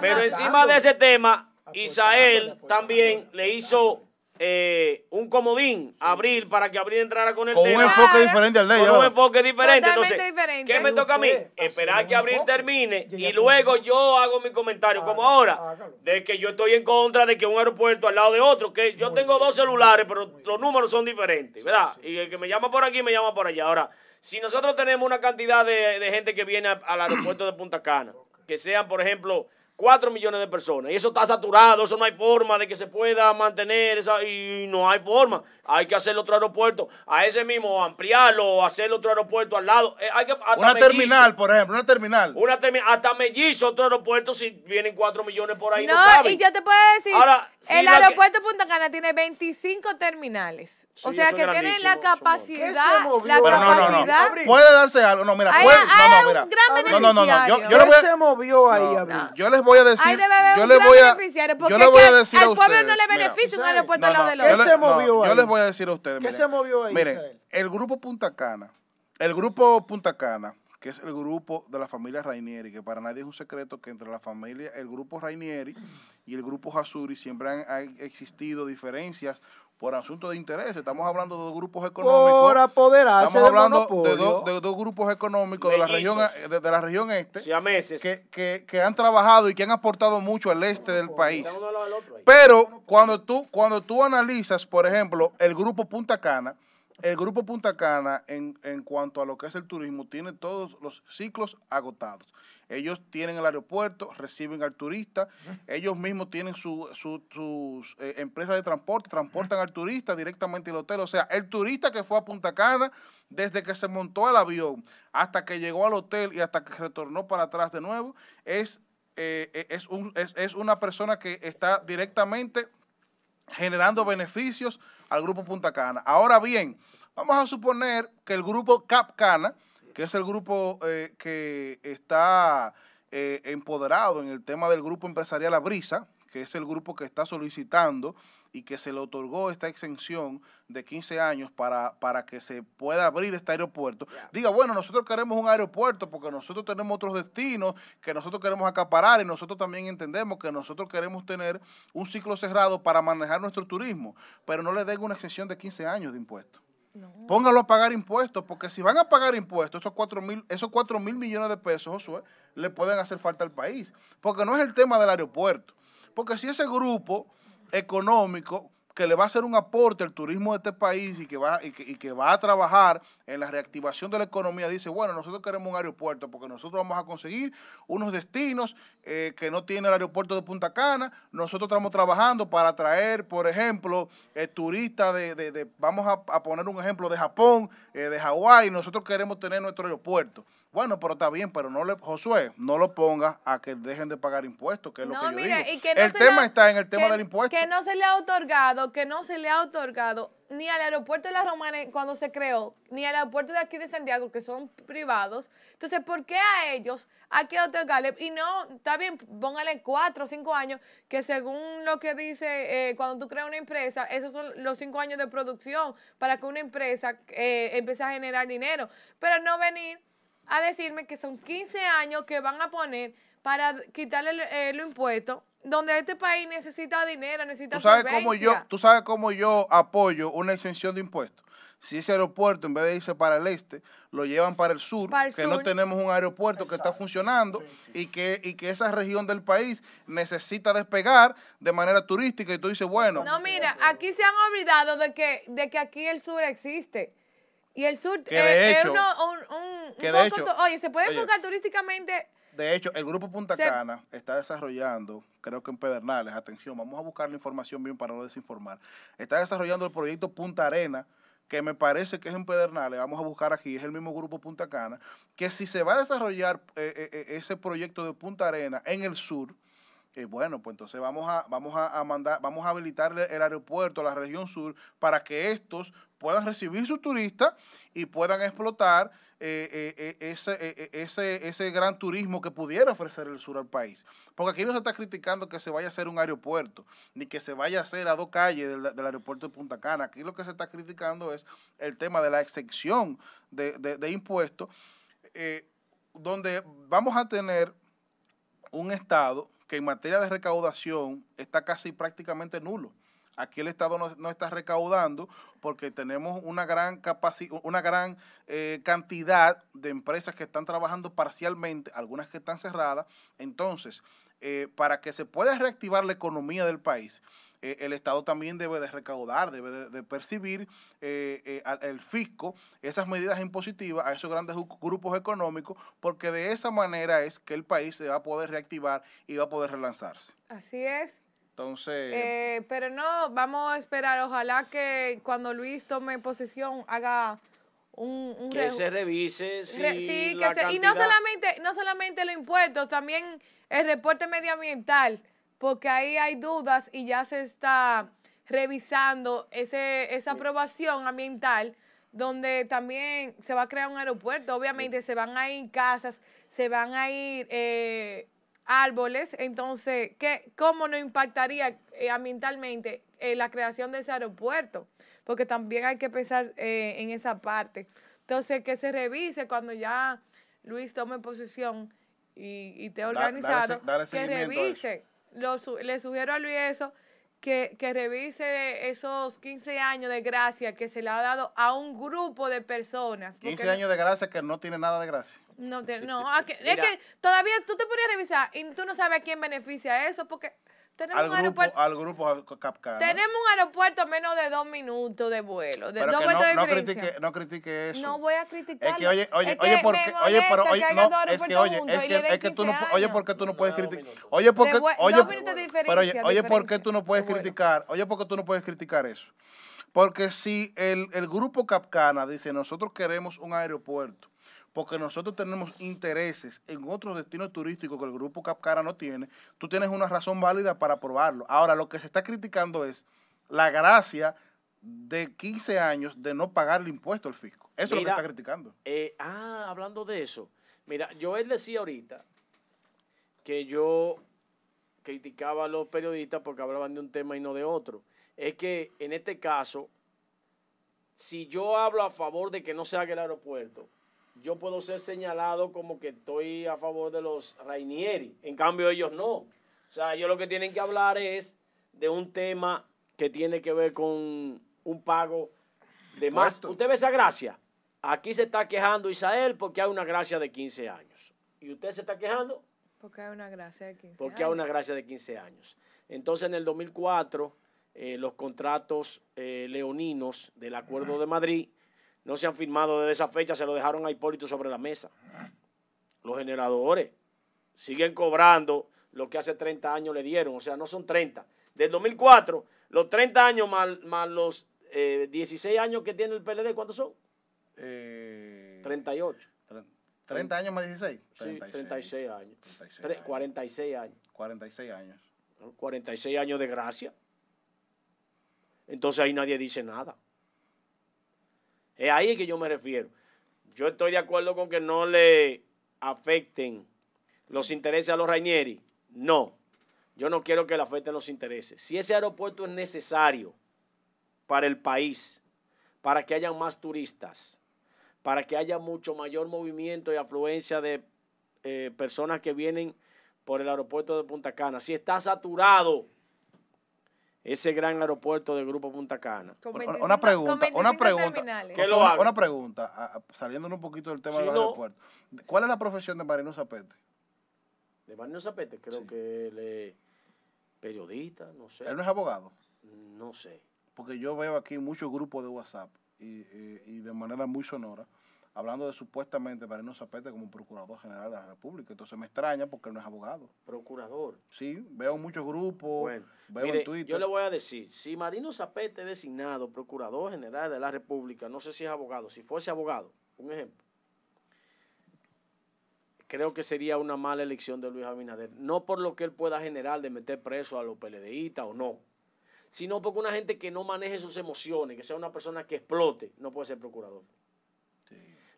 Pero encima de ese tema, Isael también le hizo eh, un comodín Abril para que Abril entrara con el con tema. un enfoque diferente al ley. Con un enfoque diferente. Entonces, ¿qué me toca a mí? Esperar que Abril termine y luego yo hago mi comentario, como ahora, de que yo estoy en contra de que un aeropuerto al lado de otro, que yo tengo dos celulares, pero los números son diferentes, ¿verdad? Y el que me llama por aquí me llama por allá. Ahora, si nosotros tenemos una cantidad de, de gente que viene al aeropuerto de Punta Cana, que sean, por ejemplo, 4 millones de personas. Y eso está saturado, eso no hay forma de que se pueda mantener, esa, y no hay forma. Hay que hacer otro aeropuerto, a ese mismo ampliarlo, hacer otro aeropuerto al lado. Eh, hay que, una terminal, por ejemplo, una terminal. Una terminal, hasta mellizo otro aeropuerto si vienen 4 millones por ahí. No, y yo te puedo decir, el aeropuerto de Punta Cana tiene 25 terminales. o sea que tiene la capacidad, la capacidad. Puede darse algo, no, mira, puede, no, no, mira. no, no, no, no, yo, yo le voy a, se movió ahí, Yo les voy a decir, yo les voy a, yo les voy a decir a ustedes. Al pueblo no le beneficia un aeropuerto al lado del otro. ¿Qué se movió ahí? Yo les voy a decir a ustedes. ¿Qué se movió ahí? Miren, el grupo Punta Cana, el grupo Punta Cana, que es el grupo de la familia Rainieri, que para nadie es un secreto que entre la familia, el grupo Rainieri y el grupo Hasuri siempre han, existido diferencias por asuntos de interés. Estamos hablando de dos grupos económicos. Por apoderarse Estamos hablando de, de, dos grupos económicos de la región de, la región este que, que, que, han trabajado y que han aportado mucho al este del país. Pero cuando tú, cuando tú analizas, por ejemplo, el grupo Punta Cana, el Grupo Punta Cana, en, en, cuanto a lo que es el turismo, tiene todos los ciclos agotados. Ellos tienen el aeropuerto, reciben al turista, ellos mismos tienen su, sus eh, empresas de transporte, transportan al turista directamente al hotel. O sea, el turista que fue a Punta Cana, desde que se montó al avión hasta que llegó al hotel y hasta que retornó para atrás de nuevo, es, eh, eh, es, un, es, es una persona que está directamente generando beneficios al grupo Punta Cana. Ahora bien, vamos a suponer que el grupo Cap Cana, que es el grupo eh, que está eh, empoderado en el tema del grupo empresarial Abrisa, que es el grupo que está solicitando y que se le otorgó esta exención de 15 años para, para que se pueda abrir este aeropuerto, diga, bueno, nosotros queremos un aeropuerto porque nosotros tenemos otros destinos que nosotros queremos acaparar y nosotros también entendemos que nosotros queremos tener un ciclo cerrado para manejar nuestro turismo, pero no le den una exención de 15 años de impuestos. Póngalo a pagar impuestos, porque si van a pagar impuestos, esos 4 mil, esos cuatro mil millones de pesos, Josué, le pueden hacer falta al país. Porque no es el tema del aeropuerto. Porque si ese grupo económico que le va a hacer un aporte al turismo de este país y que va y que, va a trabajar en la reactivación de la economía dice bueno nosotros queremos un aeropuerto porque nosotros vamos a conseguir unos destinos eh, que no tiene el aeropuerto de Punta Cana. Nosotros estamos trabajando para traer por ejemplo eh, turistas de, vamos a, poner un ejemplo de Japón eh, de Hawái. Nosotros queremos tener nuestro aeropuerto bueno, pero está bien, pero no le, Josué, no lo ponga a que dejen de pagar impuestos, que es lo que yo digo. el tema está en el tema del impuesto. Que no se le ha otorgado, que no se le ha otorgado ni al aeropuerto de la Romana cuando se creó, ni al aeropuerto de aquí de Santiago, que son privados. Entonces, ¿por qué a ellos hay que otorgarle? Y no, está bien, póngale cuatro o cinco años, que según lo que dice, eh, cuando tú creas una empresa, esos son los cinco años de producción para que una empresa eh, empiece a generar dinero. Pero no venir a decirme que son 15 años que van a poner para quitarle el, el impuesto donde este país necesita dinero, necesita ¿Tú sabes cómo yo Tú sabes cómo yo apoyo una exención de impuestos. Si ese aeropuerto, en vez de irse para el este, lo llevan para el sur, que no tenemos un aeropuerto que está funcionando Y, que, y que esa región del país necesita despegar de manera turística. Y tú dices, bueno. No, mira, aquí se han olvidado de que, de que aquí el sur existe. Y el sur eh, es un, oye, se puede enfocar turísticamente. De hecho, el grupo Punta Cana está desarrollando, creo que en Pedernales, atención, vamos a buscar la información bien para no desinformar. Está desarrollando el proyecto Punta Arena, que me parece que es en Pedernales, vamos a buscar aquí, es el mismo grupo Punta Cana, que si se va a desarrollar eh, eh, ese proyecto de Punta Arena en el sur, bueno, pues entonces vamos a, vamos a, mandar, vamos a habilitar el aeropuerto a la región sur para que estos puedan recibir sus turistas y puedan explotar eh, eh, eh, ese, ese, ese gran turismo que pudiera ofrecer el sur al país. Porque aquí no se está criticando que se vaya a hacer un aeropuerto, ni que se vaya a hacer a dos calles del, aeropuerto de Punta Cana. Aquí lo que se está criticando es el tema de la excepción de, de impuestos, donde vamos a tener un Estado que en materia de recaudación está casi prácticamente nulo. Aquí el Estado no, está recaudando porque tenemos una gran una gran eh, cantidad de empresas que están trabajando parcialmente, algunas que están cerradas. Entonces, eh, para que se pueda reactivar la economía del país, eh, el Estado también debe de recaudar, debe de, percibir el fisco esas medidas impositivas a esos grandes grupos económicos, porque de esa manera es que el país se va a poder reactivar y va a poder relanzarse. Así es. Entonces. Eh, pero no, vamos a esperar. Ojalá que cuando Luis tome posesión haga un. que se revise. sí, que y no solamente, no solamente los impuestos, también el reporte medioambiental, porque ahí hay dudas y ya se está revisando ese, esa aprobación ambiental, donde también se va a crear un aeropuerto. Obviamente se van a ir casas, se van a ir. Eh, árboles, entonces, ¿qué, ¿cómo no impactaría eh, ambientalmente eh, la creación de ese aeropuerto? Porque también hay que pensar en esa parte. Entonces, que se revise cuando ya Luis tome posición y, y te organizado, que revise. Lo, le sugiero a Luis eso, que, que, revise esos 15 años de gracia que se le ha dado a un grupo de personas. 15 años de gracia que no tiene nada de gracia. No, no es que todavía tú te pones a revisar y tú no sabes a quién beneficia eso, porque tenemos al, un grupo, aeropuerto, al grupo Capcana. Tenemos un aeropuerto a menos de dos minutos de vuelo. De pero dos que no, no, critique, no critique eso. No voy a criticar. Es que oye, oye, es oye, porque, oye, pero oye, no, es que oye, es que, es que tú no, oye, porque tú no puedes criticar. Oye, porque, oye, pero oye, oye, ¿por qué tú no puedes criticar? Oye, porque tú no puedes criticar eso. Porque si el, el grupo Capcana dice, nosotros queremos un aeropuerto, porque nosotros tenemos intereses en otros destinos turísticos que el grupo Capcara no tiene, tú tienes una razón válida para aprobarlo. Ahora, lo que se está criticando es la gracia de 15 años de no pagar el impuesto al fisco. Eso es lo que está criticando. Eh, ah, hablando de eso. Mira, yo él decía ahorita que yo criticaba a los periodistas porque hablaban de un tema y no de otro. Es que en este caso, si yo hablo a favor de que no se haga el aeropuerto, yo puedo ser señalado como que estoy a favor de los Rainieri. En cambio, ellos no. O sea, ellos lo que tienen que hablar es de un tema que tiene que ver con un pago de más. ¿Usted ve esa gracia? Aquí se está quejando Isael porque hay una gracia de 15 años. ¿Y usted se está quejando? Porque hay una gracia de 15 porque hay una gracia de 15 años. Entonces, en el 2004, eh, los contratos eh, leoninos del Acuerdo de Madrid no se han firmado desde esa fecha, se lo dejaron a Hipólito sobre la mesa. Los generadores siguen cobrando lo que hace 30 años le dieron, o sea, no son 30. Del 2004, los 30 años más, los 16 eh, años que tiene el PLD, ¿cuántos son? Eh, 38. 30 años más 16. 36, 36 años. 46 años. 46 años. 46 años de gracia. Entonces ahí nadie dice nada. Es ahí que yo me refiero. Yo estoy de acuerdo con que no le afecten los intereses a los Rainieri. No, yo no quiero que le afecten los intereses. Si ese aeropuerto es necesario para el país, para que haya más turistas, para que haya mucho mayor movimiento y afluencia de eh, personas que vienen por el aeropuerto de Punta Cana, si está saturado ese gran aeropuerto del Grupo Punta Cana. una pregunta, una pregunta, una, pregunta, saliendo un poquito del tema del aeropuerto. ¿Cuál es la profesión de Marino Zapete? De Marino Zapete, creo que él es periodista, no sé. ¿Él no es abogado? No sé. Porque yo veo aquí muchos grupos de WhatsApp y de manera muy sonora hablando de supuestamente Marino Zapete como procurador general de la República. Entonces me extraña porque él no es abogado. Procurador. Sí, veo muchos grupos, bueno, veo en Twitter. Yo le voy a decir, si Marino Zapete es designado procurador general de la República, no sé si es abogado, si fuese abogado, un ejemplo, creo que sería una mala elección de Luis Abinader. No por lo que él pueda generar de meter preso a los PLDistas o no, sino porque una gente que no maneje sus emociones, que sea una persona que explote, no puede ser procurador.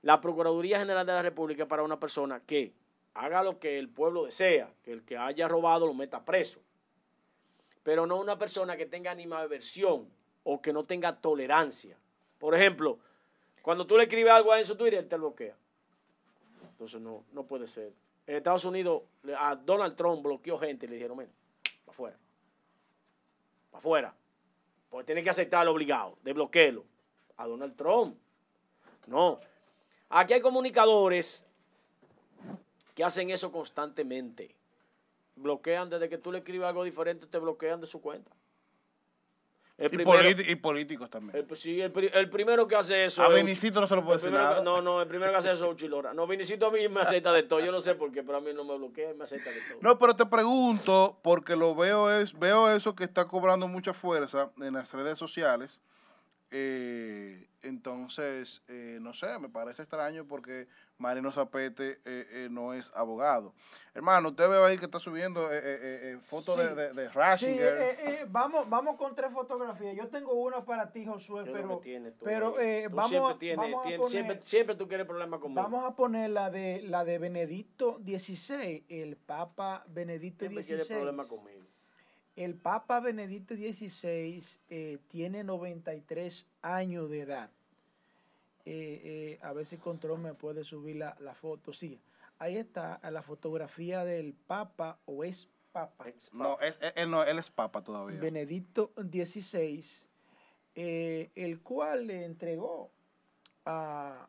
La Procuraduría General de la República para una persona que haga lo que el pueblo desea, que el que haya robado lo meta preso, pero no una persona que tenga animadversión o que no tenga tolerancia. Por ejemplo, cuando tú le escribes algo a su Twitter, él te bloquea. Entonces no, no puede ser. En Estados Unidos, a Donald Trump bloqueó gente y le dijeron, mira, para afuera. Para afuera. Porque tiene que aceptarlo obligado, desbloquearlo. A Donald Trump. No. Aquí hay comunicadores que hacen eso constantemente. Bloquean desde que tú le escribes algo diferente, te bloquean de su cuenta. y, políticos también. El, sí, el, primero que hace eso. A Vinicito no se lo puede decir nada. no, no, el primero que hace eso es un chilora. No, Vinicito a mí me acepta de todo. Yo no sé por qué, pero a mí no me bloquea, me acepta de todo. No, pero te pregunto, porque lo veo, es, veo eso que está cobrando mucha fuerza en las redes sociales eh, entonces, eh, no sé, me parece extraño porque Marino Zapete eh, no es abogado. Hermano, usted ve ahí que está subiendo fotos de, de, Sí, vamos, vamos con tres fotografías. Yo tengo una para ti, Josué, pero, pero vamos, siempre, siempre, tú quieres problemas conmigo. Vamos a poner la de, la de Benedicto XVI, el Papa Benedicto XVI. Siempre problemas conmigo. El Papa Benedicto XVI eh, tiene 93 años de edad. eh, a ver si Control me puede subir la, foto. Sí, ahí está la fotografía del Papa o es Papa. No, él, no, él es Papa todavía. Benedicto XVI, el cual le entregó a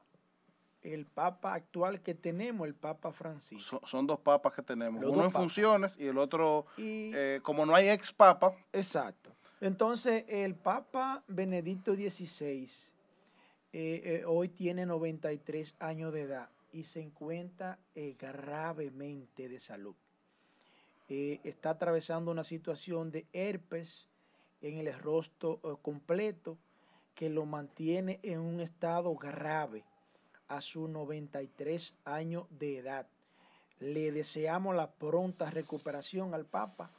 el Papa actual que tenemos, el Papa Francisco. Son, dos papas que tenemos, uno en funciones y el otro, eh, como no hay ex Papa. Exacto. Entonces, el Papa Benedicto XVI eh, eh, hoy tiene 93 años de edad y se encuentra gravemente de salud. está atravesando una situación de herpes en el rostro completo que lo mantiene en un estado grave a sus 93 años de edad. Le deseamos la pronta recuperación al Papa.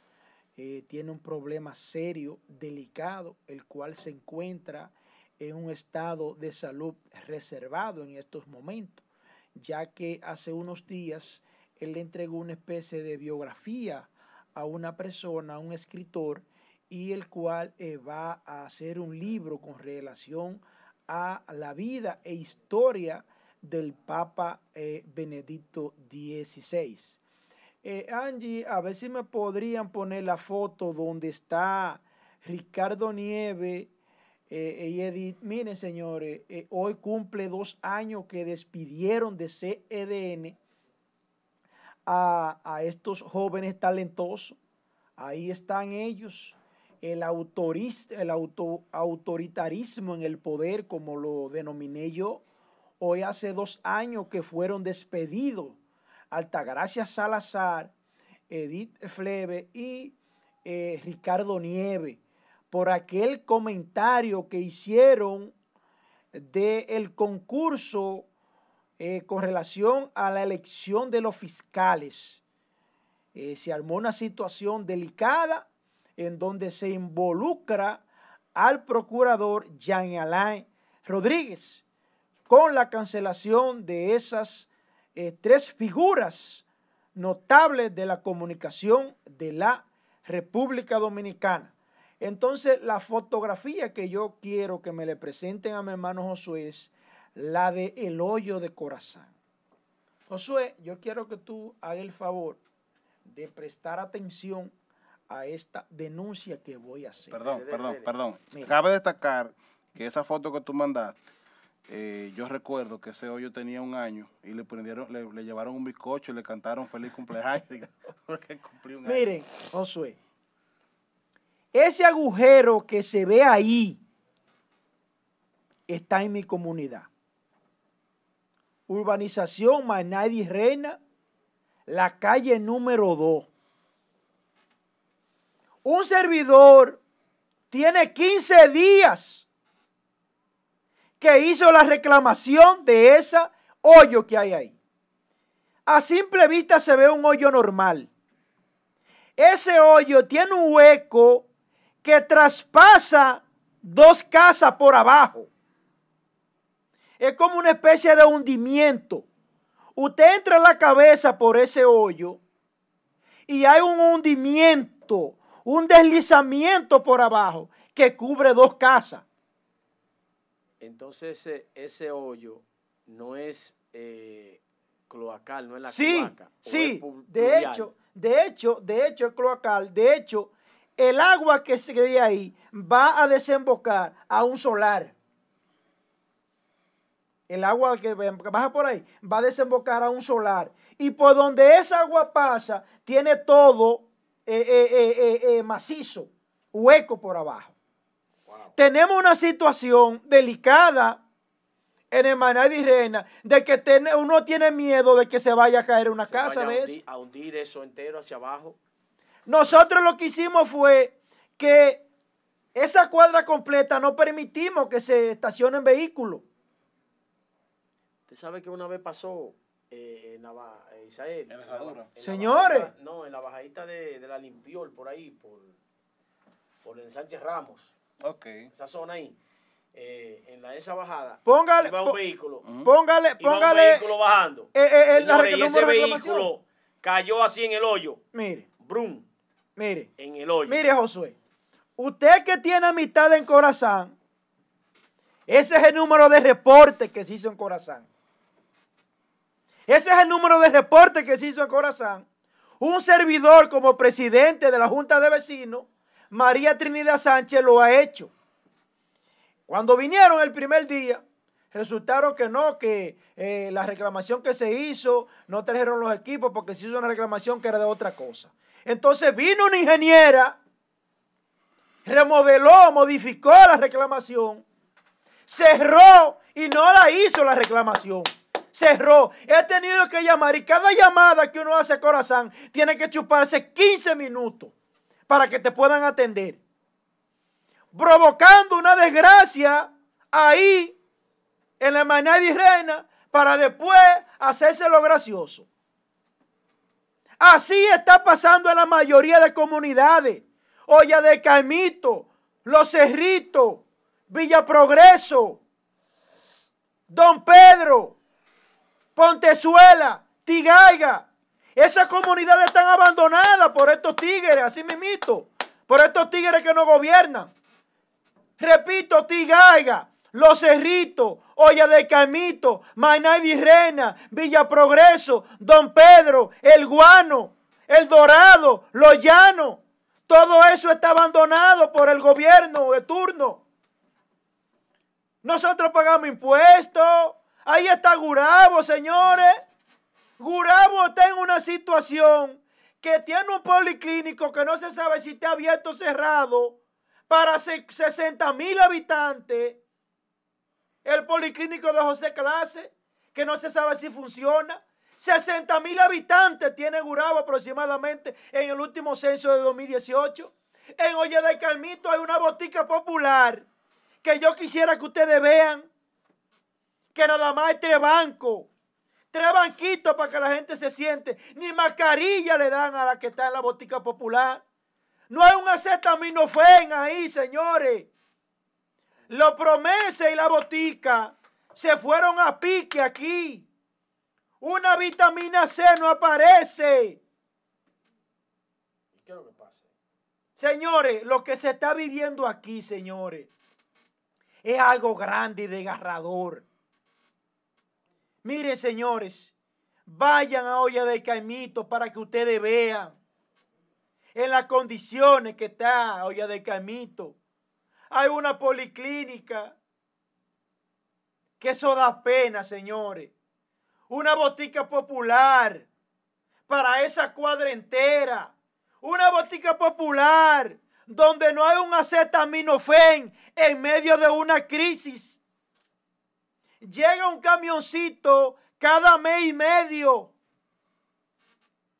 Eh, tiene un problema serio, delicado, el cual se encuentra en un estado de salud reservado en estos momentos, ya que hace unos días él le entregó una especie de biografía a una persona, a un escritor, y el cual eh, va a hacer un libro con relación a la vida e historia del Papa eh, Benedicto XVI. Eh, Angie, a ver si me podrían poner la foto donde está Ricardo Nieve y Edith. Miren, señores, hoy cumple dos años que despidieron de CEDN a, a estos jóvenes talentosos. Ahí están ellos el, el auto, autoritarismo en el poder, como lo denominé yo, hoy hace dos años que fueron despedidos Altagracia Salazar, Edith Fleve y eh, Ricardo Nieve por aquel comentario que hicieron del concurso eh, con relación a la elección de los fiscales. Eh, se armó una situación delicada en donde se involucra al procurador Jean Alain Rodríguez con la cancelación de esas eh, tres figuras notables de la comunicación de la República Dominicana. Entonces, la fotografía que yo quiero que me le presenten a mi hermano Josué es la de el hoyo de corazón. Josué, yo quiero que tú hagas el favor de prestar atención a esta denuncia que voy a hacer. Perdón, perdón, perdón. Cabe destacar que esa foto que tú mandaste, eh, yo recuerdo que ese hoyo tenía un año y le prendieron, le, llevaron un bizcocho y le cantaron feliz cumpleaños porque cumplió un Miren, Josué, ese agujero que se ve ahí está en mi comunidad. Urbanización Manadi Reina, la calle número 2 un servidor tiene 15 días que hizo la reclamación de ese hoyo que hay ahí. A simple vista se ve un hoyo normal. Ese hoyo tiene un hueco que traspasa dos casas por abajo. Es como una especie de hundimiento. Usted entra en la cabeza por ese hoyo y hay un hundimiento un deslizamiento por abajo que cubre dos casas. Entonces ese, hoyo no es eh, cloacal, no es la sí, Sí, de hecho, de hecho, de hecho es cloacal. De hecho, el agua que se de ahí va a desembocar a un solar. El agua que baja por ahí va a desembocar a un solar. Y por donde esa agua pasa, tiene todo eh, eh, macizo, hueco por abajo. Tenemos una situación delicada en el Manadi Reina de que uno tiene miedo de que se vaya a caer una casa de eso. A hundir eso entero hacia abajo. Nosotros lo que hicimos fue que esa cuadra completa no permitimos que se estacionen vehículos. Usted sabe que una vez pasó eh, en la, Isael, Señores. no, en la bajadita de, la Limpiol, por ahí, por, por el Sánchez Ramos. Ok. Esa zona ahí. Eh, en la, esa bajada. Póngale. Iba un vehículo. Póngale, póngale. un vehículo bajando. Eh, eh, Señores, y ese vehículo cayó así en el hoyo. Mire. Brum. Mire. En el hoyo. Mire, Josué. Usted que tiene amistad en corazón, Ese es el número de reporte que se hizo en Corazán. Ese es el número de reporte que se hizo en Corazán. Un servidor como presidente de la Junta de Vecinos, María Trinidad Sánchez, lo ha hecho. Cuando vinieron el primer día, resultaron que no, que eh, la reclamación que se hizo, no trajeron los equipos porque se hizo una reclamación que era de otra cosa. Entonces vino una ingeniera, remodeló, modificó la reclamación, cerró y no la hizo la reclamación. Cerró. He tenido que llamar y cada llamada que uno hace a corazón tiene que chuparse 15 minutos para que te puedan atender. Provocando una desgracia ahí en la manada y reina para después hacerse lo gracioso. Así está pasando en la mayoría de comunidades. Olla de Caimito, Los Cerritos, Villa Progreso, Don Pedro, Pontezuela, Tigaiga. Esas comunidades están abandonadas por estos tigres, así mismito, por estos tigres que no gobiernan. Repito, Tigaiga, Los Cerritos, Olla de Camito, Mainay Reina, Villa Progreso, Don Pedro, El Guano, El Dorado, Los Llanos. Todo eso está abandonado por el gobierno de turno. Nosotros pagamos impuestos. Ahí está Gurabo, señores. Gurabo está en una situación que tiene un policlínico que no se sabe si está abierto o cerrado para 60 mil habitantes el policlínico de José Clase, que no se sabe si funciona. 60 mil habitantes tiene Gurabo aproximadamente en el último censo de 2018. En Oye de Carmito hay una botica popular que yo quisiera que ustedes vean que nada más hay tres bancos, tres banquitos para que la gente se siente. Ni mascarilla le dan a la que está en la botica popular. No hay un acetaminofén ahí, señores. Los promesas y la botica se fueron a pique aquí. Una vitamina C no aparece. ¿Qué es lo que pasa? Señores, lo que se está viviendo aquí, señores, es algo grande y desgarrador. Miren, señores, vayan a olla de Caimito para que ustedes vean en las condiciones que está olla de Caimito hay una policlínica. Que eso da pena, señores. Una botica popular para esa cuadra entera. Una botica popular donde no hay un acetaminofén en medio de una crisis. Llega un camioncito cada mes y medio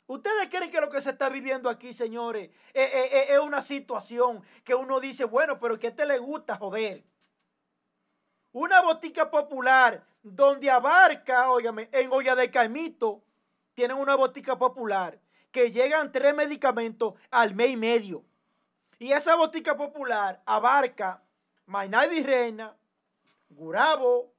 ¿Ustedes creen que lo que se está viviendo aquí, señores, es, una situación que uno dice, bueno, pero que a este le gusta joder? Una botica popular donde abarca, óigame, en olla de caimito, tienen una botica popular que llegan tres medicamentos al mes y medio. Y esa botica popular abarca Mainay Reina, Gurabo,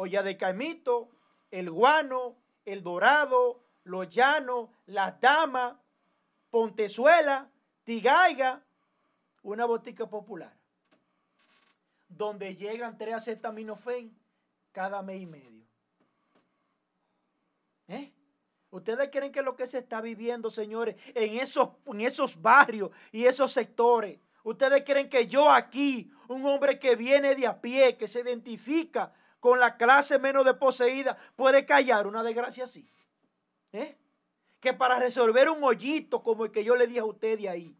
olla de caimito, el guano, el dorado, los Llanos, Las Damas, Pontezuela, Tigaiga, una botica popular, donde llegan tres acetaminofén cada mes y medio. ¿Eh? ¿Ustedes creen que lo que se está viviendo, señores, en esos, en esos barrios y esos sectores? ¿Ustedes creen que yo aquí, un hombre que viene de a pie, que se identifica con la clase menos desposeída, puede callar una desgracia así? ¿Eh? Que para resolver un hoyito como el que yo le dije a usted de ahí,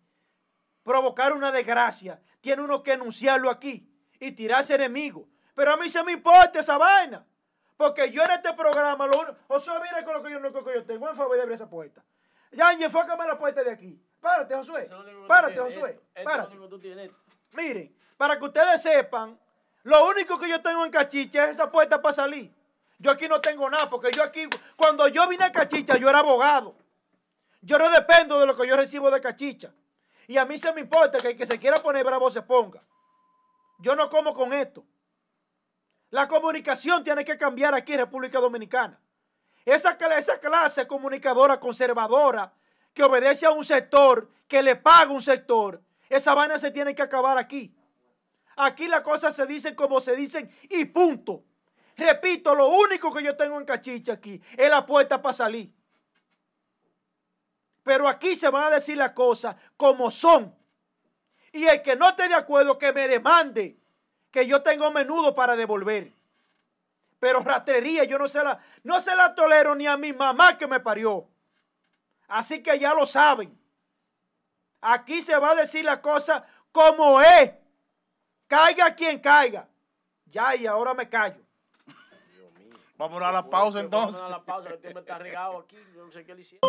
provocar una desgracia, tiene uno que anunciarlo aquí y tirarse enemigo. Pero a mí se me importa esa vaina. Porque yo en este programa, lo uno, o sea, mira con lo que yo, lo que yo tengo, en favor de abrir esa puerta. Ya, enfócame la puerta de aquí. Párate, Josué. Párate, Josué. Párate. Miren, para que ustedes sepan, lo único que yo tengo en cachicha es esa puerta para salir. Yo aquí no tengo nada, porque yo aquí, cuando yo vine a Cachicha, yo era abogado. Yo no dependo de lo que yo recibo de Cachicha. Y a mí se me importa que el que se quiera poner bravo se ponga. Yo no como con esto. La comunicación tiene que cambiar aquí en República Dominicana. Esa, esa clase comunicadora conservadora que obedece a un sector, que le paga un sector, esa vaina se tiene que acabar aquí. Aquí las cosas se dicen como se dicen y punto. Repito, lo único que yo tengo en cachicha aquí es la puerta para salir. Pero aquí se van a decir las cosas como son. Y el que no esté de acuerdo, que me demande que yo tengo menudo para devolver. Pero rastrería, yo no se la, no se la tolero ni a mi mamá que me parió. Así que ya lo saben. Aquí se va a decir la cosa como es. Caiga quien caiga. Ya, y ahora me callo. Vamos a la pausa entonces. Vamos a la pausa, el tiempo está regado aquí. Yo no sé qué le hicieron.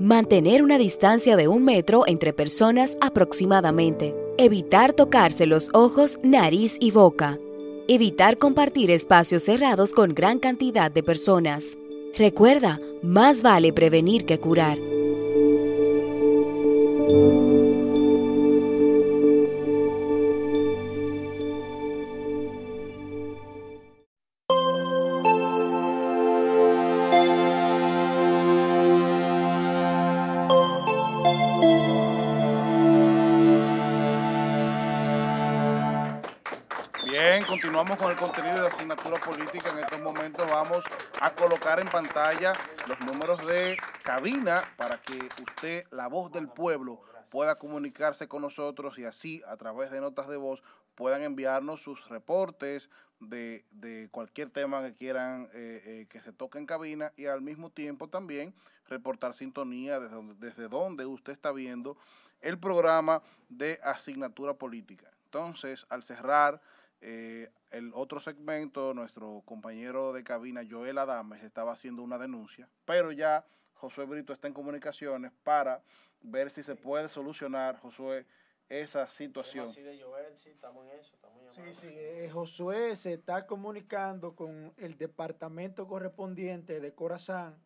Mantener una distancia de un metro entre personas aproximadamente. Evitar tocarse los ojos, nariz y boca. Evitar compartir espacios cerrados con gran cantidad de personas. Recuerda, más vale prevenir que curar. Contenido de asignatura política. En estos momentos vamos a colocar en pantalla los números de cabina para que usted, la voz del pueblo, pueda comunicarse con nosotros y así a través de notas de voz puedan enviarnos sus reportes de, de cualquier tema que quieran eh, eh, que se toque en cabina y al mismo tiempo también reportar sintonía desde desde donde usted está viendo el programa de asignatura política. Entonces, al cerrar eh, el otro segmento, nuestro compañero de cabina, Joel Adames, estaba haciendo una denuncia, pero ya Josué Brito está en comunicaciones para ver si se puede solucionar, Josué, esa situación. Sí, sí, eh, Josué se está comunicando con el departamento correspondiente de Corazán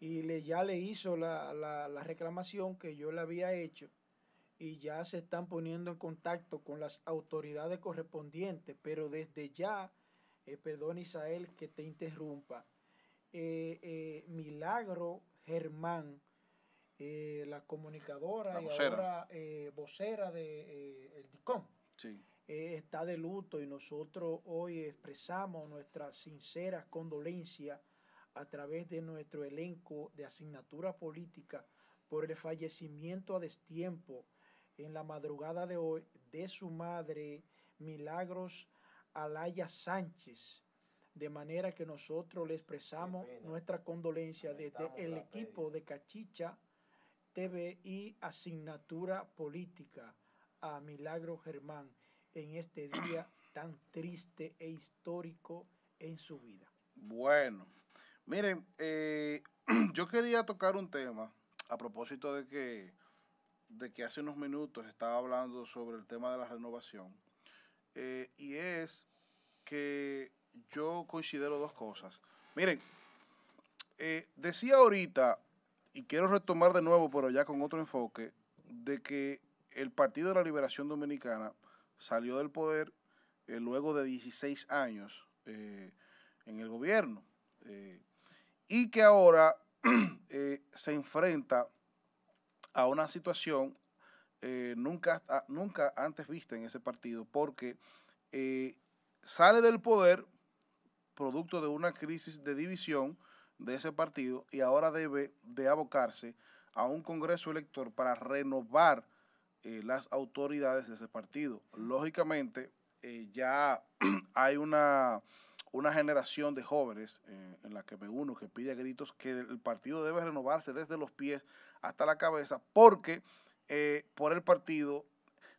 y le, ya le hizo la, la, la reclamación que yo le había hecho y ya se están poniendo en contacto con las autoridades correspondientes, pero desde ya, eh, perdón Isael que te interrumpa, eh, eh, Milagro Germán, la comunicadora La y ahora vocera de el DICOM, Sí. está de luto y nosotros hoy expresamos nuestra sincera condolencia a través de nuestro elenco de asignatura política por el fallecimiento a destiempo en la madrugada de hoy de su madre Milagros Alaya Sánchez. De manera que nosotros le expresamos nuestra condolencia desde el equipo de Cachicha TV y asignatura política a Milagro Germán en este día tan triste e histórico en su vida. Bueno, miren, eh, yo quería tocar un tema a propósito de que, de que hace unos minutos estaba hablando sobre el tema de la renovación. eh, y es que yo considero dos cosas. Miren, eh, decía ahorita y quiero retomar de nuevo, pero ya con otro enfoque, de que el Partido de la Liberación Dominicana salió del poder eh, luego de 16 años en el gobierno y que ahora se enfrenta a una situación nunca, ah, nunca antes vista en ese partido porque sale del poder producto de una crisis de división de ese partido y ahora debe de abocarse a un congreso elector para renovar eh, las autoridades de ese partido. Lógicamente, eh, ya hay una, una generación de jóvenes eh, en la que me uno que pide a gritos que el partido debe renovarse desde los pies hasta la cabeza porque por el partido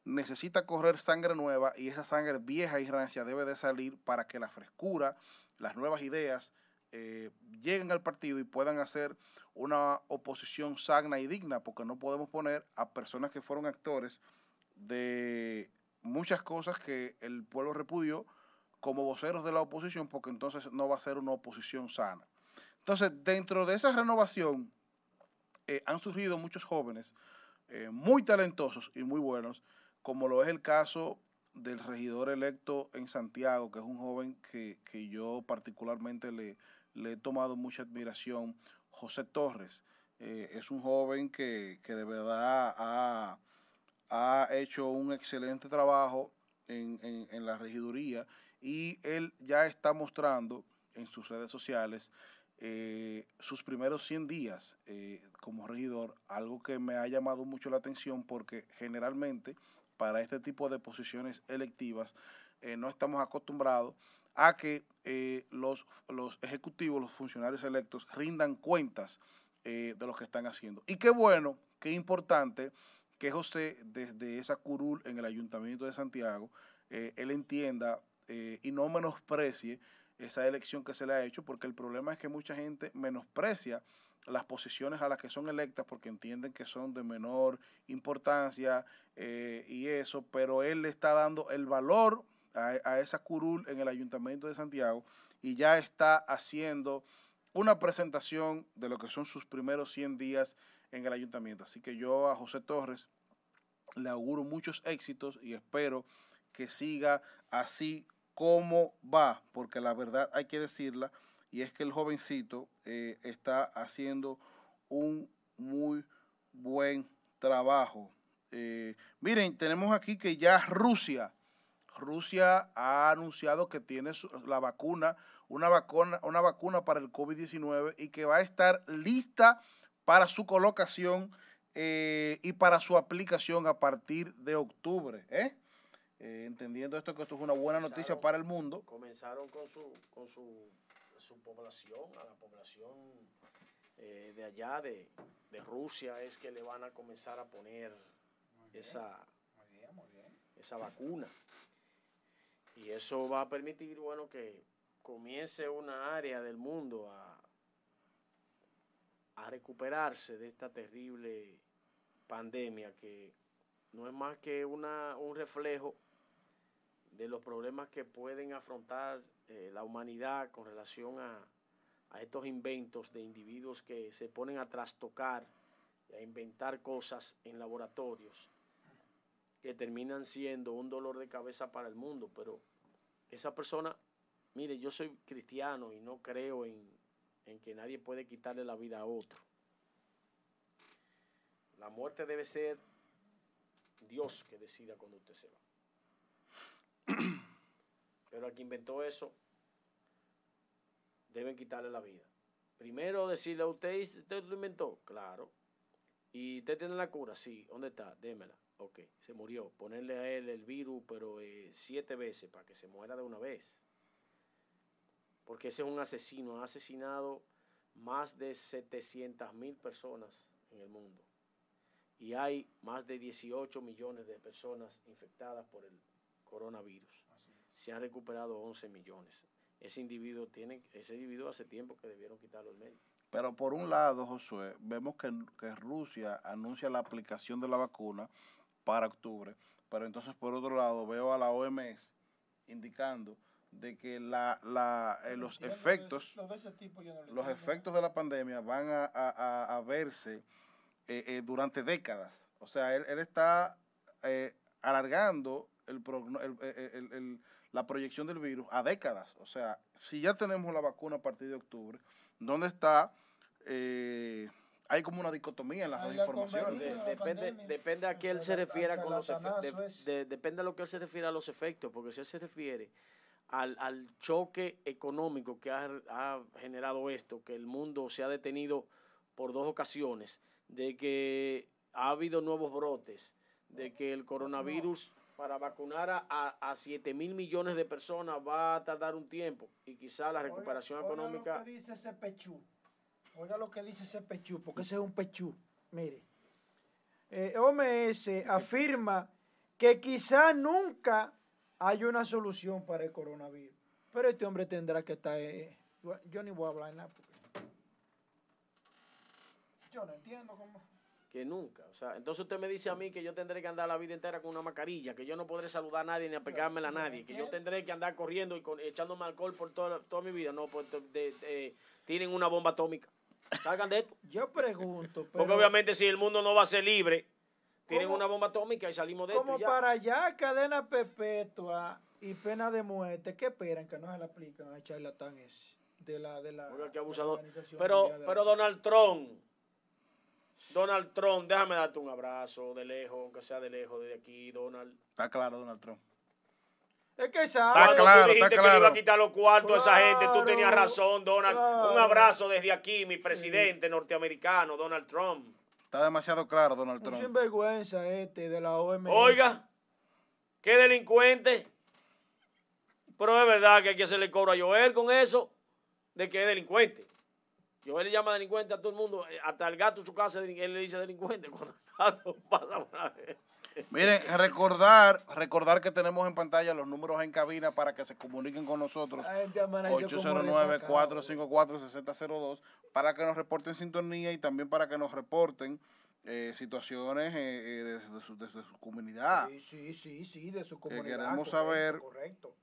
necesita correr sangre nueva y esa sangre vieja y rancia debe de salir para que la frescura, las nuevas ideas lleguen al partido y puedan hacer una oposición sagna y digna, porque no podemos poner a personas que fueron actores de muchas cosas que el pueblo repudió como voceros de la oposición, porque entonces no va a ser una oposición sana. Entonces, dentro de esa renovación, eh, han surgido muchos jóvenes eh, muy talentosos y muy buenos, como lo es el caso del regidor electo en Santiago, que es un joven que, yo particularmente le, le he tomado mucha admiración, José Torres. Eh, es un joven que, de verdad ha, hecho un excelente trabajo en, la regiduría y él ya está mostrando en sus redes sociales eh, sus primeros 100 días eh, como regidor, algo que me ha llamado mucho la atención porque generalmente para este tipo de posiciones electivas no estamos acostumbrados a que eh, los, los ejecutivos, los funcionarios electos, rindan cuentas eh, de lo que están haciendo. Y qué bueno, qué importante que José, desde esa curul en el Ayuntamiento de Santiago, eh, él entienda y no menosprecie esa elección que se le ha hecho, porque el problema es que mucha gente menosprecia las posiciones a las que son electas porque entienden que son de menor importancia y eso, pero él le está dando el valor a, esa curul en el Ayuntamiento de Santiago y ya está haciendo una presentación de lo que son sus primeros 100 días en el ayuntamiento. Así que yo a José Torres le auguro muchos éxitos y espero que siga así como va, porque la verdad hay que decirla, y es que el jovencito eh, está haciendo un muy buen trabajo. Eh, miren, tenemos aquí que ya Rusia Rusia ha anunciado que tiene la vacuna, una vacuna, una vacuna para el COVID-19 y que va a estar lista para su colocación eh, y para su aplicación a partir de octubre. ¿eh? Eh, entendiendo esto que esto es una buena noticia para el mundo. Comenzaron con su, con su, su población, a la población de allá, de, de, Rusia, es que le van a comenzar a poner esa, esa vacuna. Y eso va a permitir, bueno, que comience una área del mundo a, a recuperarse de esta terrible pandemia que no es más que una, un reflejo de los problemas que pueden afrontar eh, la humanidad con relación a, a, estos inventos de individuos que se ponen a trastocar a inventar cosas en laboratorios que terminan siendo un dolor de cabeza para el mundo, pero esa persona, mire, yo soy cristiano y no creo en, que nadie puede quitarle la vida a otro. La muerte debe ser Dios que decida cuando usted se va. Pero al que inventó eso, deben quitarle la vida. Primero decirle a usted, ¿usted lo inventó? Claro. ¿Y usted tiene la cura? Sí. ¿Dónde está? Démela. Ok, se murió. Ponerle a él el virus, pero eh, siete veces para que se muera de una vez. Porque ese es un asesino. Ha asesinado más de 700 mil personas en el mundo. Y hay más de 18 millones de personas infectadas por el coronavirus. Se han recuperado 11 millones. Ese individuo tiene, ese individuo hace tiempo que debieron quitarlo del medio. Pero por un lado, Josué, vemos que, que Rusia anuncia la aplicación de la vacuna para octubre. Pero entonces, por otro lado, veo a la OMS indicando de que la, la, eh, los efectos los efectos de la pandemia van a, verse eh, eh, durante décadas. O sea, él, él está alargando el, el, la proyección del virus a décadas. O sea, si ya tenemos la vacuna a partir de octubre, ¿dónde está? hay como una dicotomía en las dos informaciones. depende, depende a qué él se refiera con los efectos. depende a lo que él se refiere a los efectos, porque si él se refiere al, al choque económico que ha, generado esto, que el mundo se ha detenido por dos ocasiones, de que ha habido nuevos brotes, de que el coronavirus para vacunar a, a 7 mil millones de personas va a tardar un tiempo y quizá la recuperación económica... Oiga lo que dice ese pechú, oiga lo que dice ese pechú, porque ese es un pechú, mire. Eh, OMS afirma que quizá nunca hay una solución para el coronavirus. Pero este hombre tendrá que estar... Eh, yo ni voy a hablar nada. Porque yo no entiendo cómo... Que nunca. O sea, entonces usted me dice a mí que yo tendré que andar la vida entera con una mascarilla, que yo no podré saludar a nadie ni apegármela a nadie, que yo tendré que andar corriendo y con, echándome alcohol por toda, toda mi vida. No, pues tienen una bomba atómica. Salgan de esto. Yo pregunto. Porque obviamente si el mundo no va a ser libre, tienen una bomba atómica y salimos de Como para allá, cadena perpetua y pena de muerte, ¿qué esperan que no se le aplican a charlatán ese? De la, de la, Oiga, qué abusador. Pero, pero Donald Trump, Donald Trump, déjame darte un abrazo de lejos, aunque sea de lejos, desde aquí, Donald. Está claro, Donald Trump. Es que sabe. Está claro, tú dijiste que le iba a quitar los cuartos a esa gente, tú tenías razón, Donald. Un abrazo desde aquí, mi presidente norteamericano, Donald Trump. Está demasiado claro, Donald Trump. Un sinvergüenza este de la OMS. Oiga, qué delincuente. Pero es verdad que hay que hacerle cobro a Joel con eso, de que es delincuente. Joel le llama delincuente a todo el mundo, eh, hasta el gato en su casa, él le dice delincuente cuando el gato pasa por Miren, recordar, recordar que tenemos en pantalla los números en cabina para que se comuniquen con nosotros. 809-454-6002 para que nos reporten sintonía y también para que nos reporten eh, situaciones eh, eh, de, su, comunidad. Sí, sí, sí, sí, de su comunidad. queremos saber, correcto.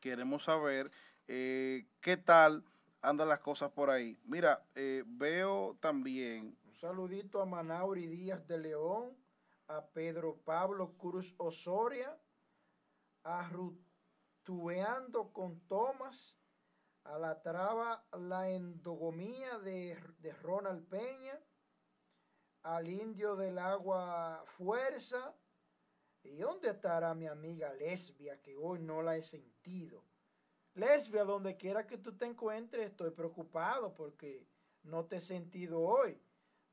queremos saber qué tal andan las cosas por ahí. Mira, veo también... Un saludito a Manauri Díaz de León a Pedro Pablo Cruz Osoria, a Rutueando con Tomás, a la traba La Endogomía de, de Ronald Peña, al Indio del Agua Fuerza, ¿Y dónde estará mi amiga lesbia que hoy no la he sentido? Lesbia, donde quiera que tú te encuentres, estoy preocupado porque no te he sentido hoy.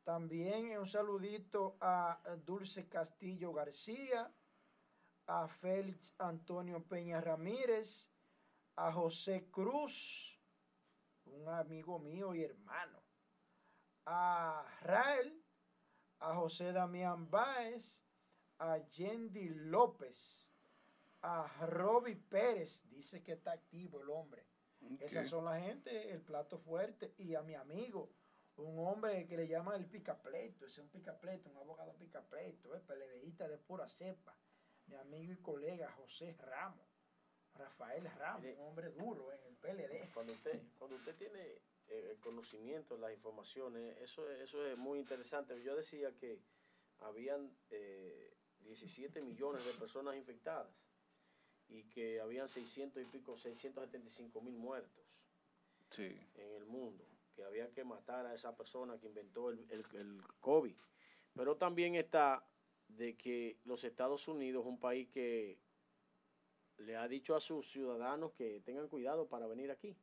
También un saludito a Dulce Castillo García, a Félix Antonio Peña Ramírez, a José Cruz, un amigo mío y hermano, a Rael, a José Damián Báez, a Yendi López, a Roby Pérez, dice que está activo el hombre. Esas son la gente, el plato fuerte, y a mi amigo un hombre que le llaman el picapleto, ese es un picapleto, un abogado picapleto, es peledeísta de pura cepa, mi amigo y colega José Ramos, Rafael Ramos, un hombre duro en el PLD. Cuando usted, cuando usted tiene eh, el conocimiento, las informaciones, eso, eso es muy interesante. Yo decía que habían 17 eh, millones de personas infectadas y que habían 600 y pico, 675 mil muertos en el mundo que había que matar a esa persona que inventó el, el, COVID. Pero también está de que los Estados Unidos es un país que le ha dicho a sus ciudadanos que tengan cuidado para venir aquí.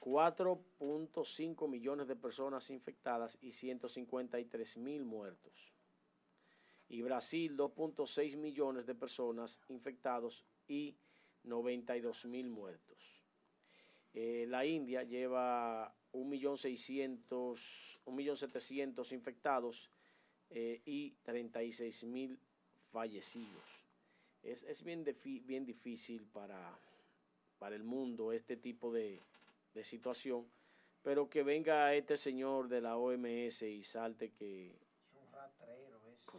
4.5 millones de personas infectadas y 153 mil muertos. Y Brasil, 2.6 millones de personas infectados y 92 mil muertos. Eh, la India lleva 1.700.000 infectados eh, y 36.000 fallecidos. Es, es bien, bien difícil para, para el mundo este tipo de, de situación, pero que venga este señor de la OMS y salte que... Es un ratrero ese.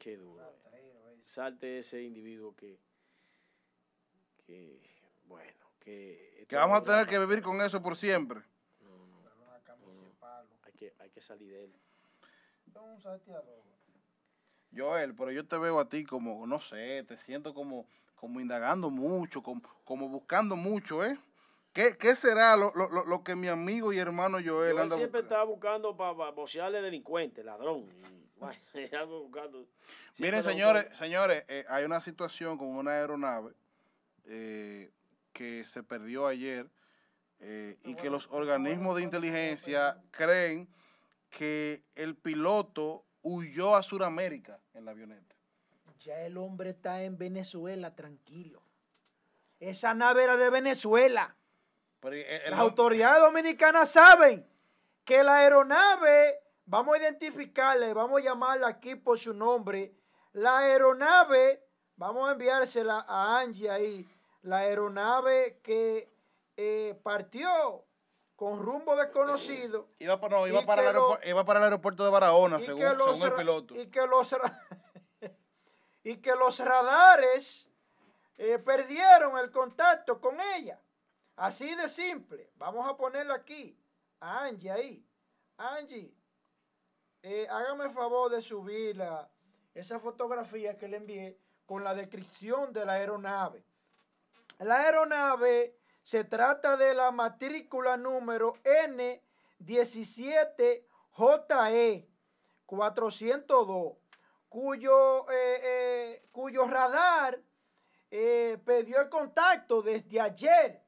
Qué duro. Salte ese individuo que que, bueno, que... Que vamos a tener que vivir con eso por siempre. No, no, hay, que, hay que salir de él. Un Joel, pero yo te veo a ti como, no sé, te siento como, como indagando mucho, como, como buscando mucho, ¿eh? ¿Qué, qué será lo, lo, lo, que mi amigo y hermano Joel, anda siempre estaba buscando para bocearle delincuente, ladrón. Miren, señores, señores, eh, hay una situación con una aeronave eh, que se perdió ayer eh, y que los organismos de inteligencia creen que el piloto huyó a Sudamérica en la avioneta. Ya el hombre está en Venezuela, tranquilo. Esa nave era de Venezuela. Las autoridades dominicanas saben que la aeronave, vamos a identificarle, vamos a llamarla aquí por su nombre. La aeronave, vamos a enviársela a Angie ahí. La aeronave que eh, partió con rumbo desconocido. Iba, para, no, iba, para el iba, para el aeropuerto de Barahona, según, el piloto. Y que los, y que los radares eh, perdieron el contacto con ella. Así de simple. Vamos a ponerlo aquí. A Angie ahí. Angie, eh, hágame el favor de subir esa fotografía que le envié con la descripción de la aeronave. La aeronave se trata de la matrícula número N17JE 402, cuyo, eh, eh, cuyo radar eh, perdió el contacto desde ayer.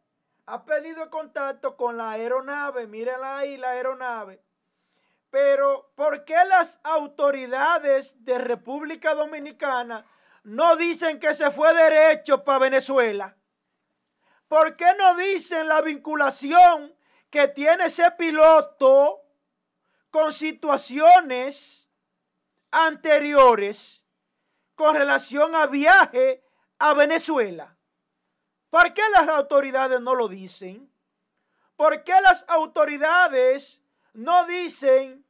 Ha pedido contacto con la aeronave, mírenla ahí, la aeronave. Pero, ¿por qué las autoridades de República Dominicana no dicen que se fue derecho para Venezuela? ¿Por qué no dicen la vinculación que tiene ese piloto con situaciones anteriores con relación a viaje a Venezuela? ¿Por qué las autoridades no lo dicen? ¿Por qué las autoridades no dicen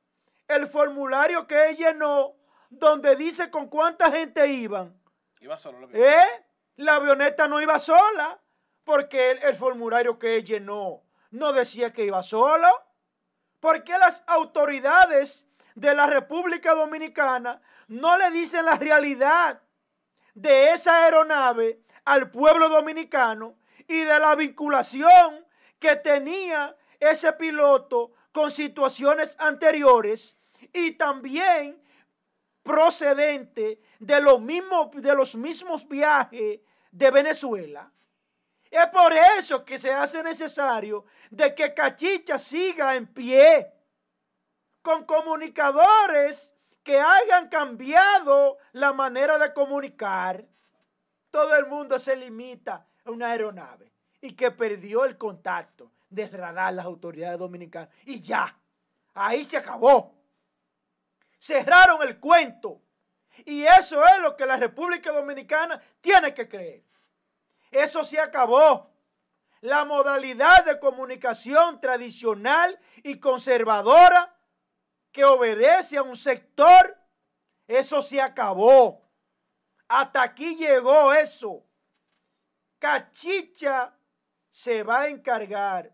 el formulario que él llenó donde dice con cuánta gente iban? Iba solo la avioneta. ¿Eh? La avioneta no iba sola porque el, formulario que él llenó no decía que iba solo. ¿Por qué las autoridades de la República Dominicana no le dicen la realidad de esa aeronave al pueblo dominicano y de la vinculación que tenía ese piloto con situaciones anteriores y también procedente de, lo mismo, de los mismos viajes de Venezuela? Es por eso que se hace necesario de que Cachicha siga en pie con comunicadores que hayan cambiado la manera de comunicar. Todo el mundo se limita a una aeronave y que perdió el contacto de radar las autoridades dominicanas. Y ya, ahí se acabó. Cerraron el cuento. Y eso es lo que la República Dominicana tiene que creer. Eso se acabó. La modalidad de comunicación tradicional y conservadora que obedece a un sector, eso se acabó. Hasta aquí llegó eso. Cachicha se va a encargar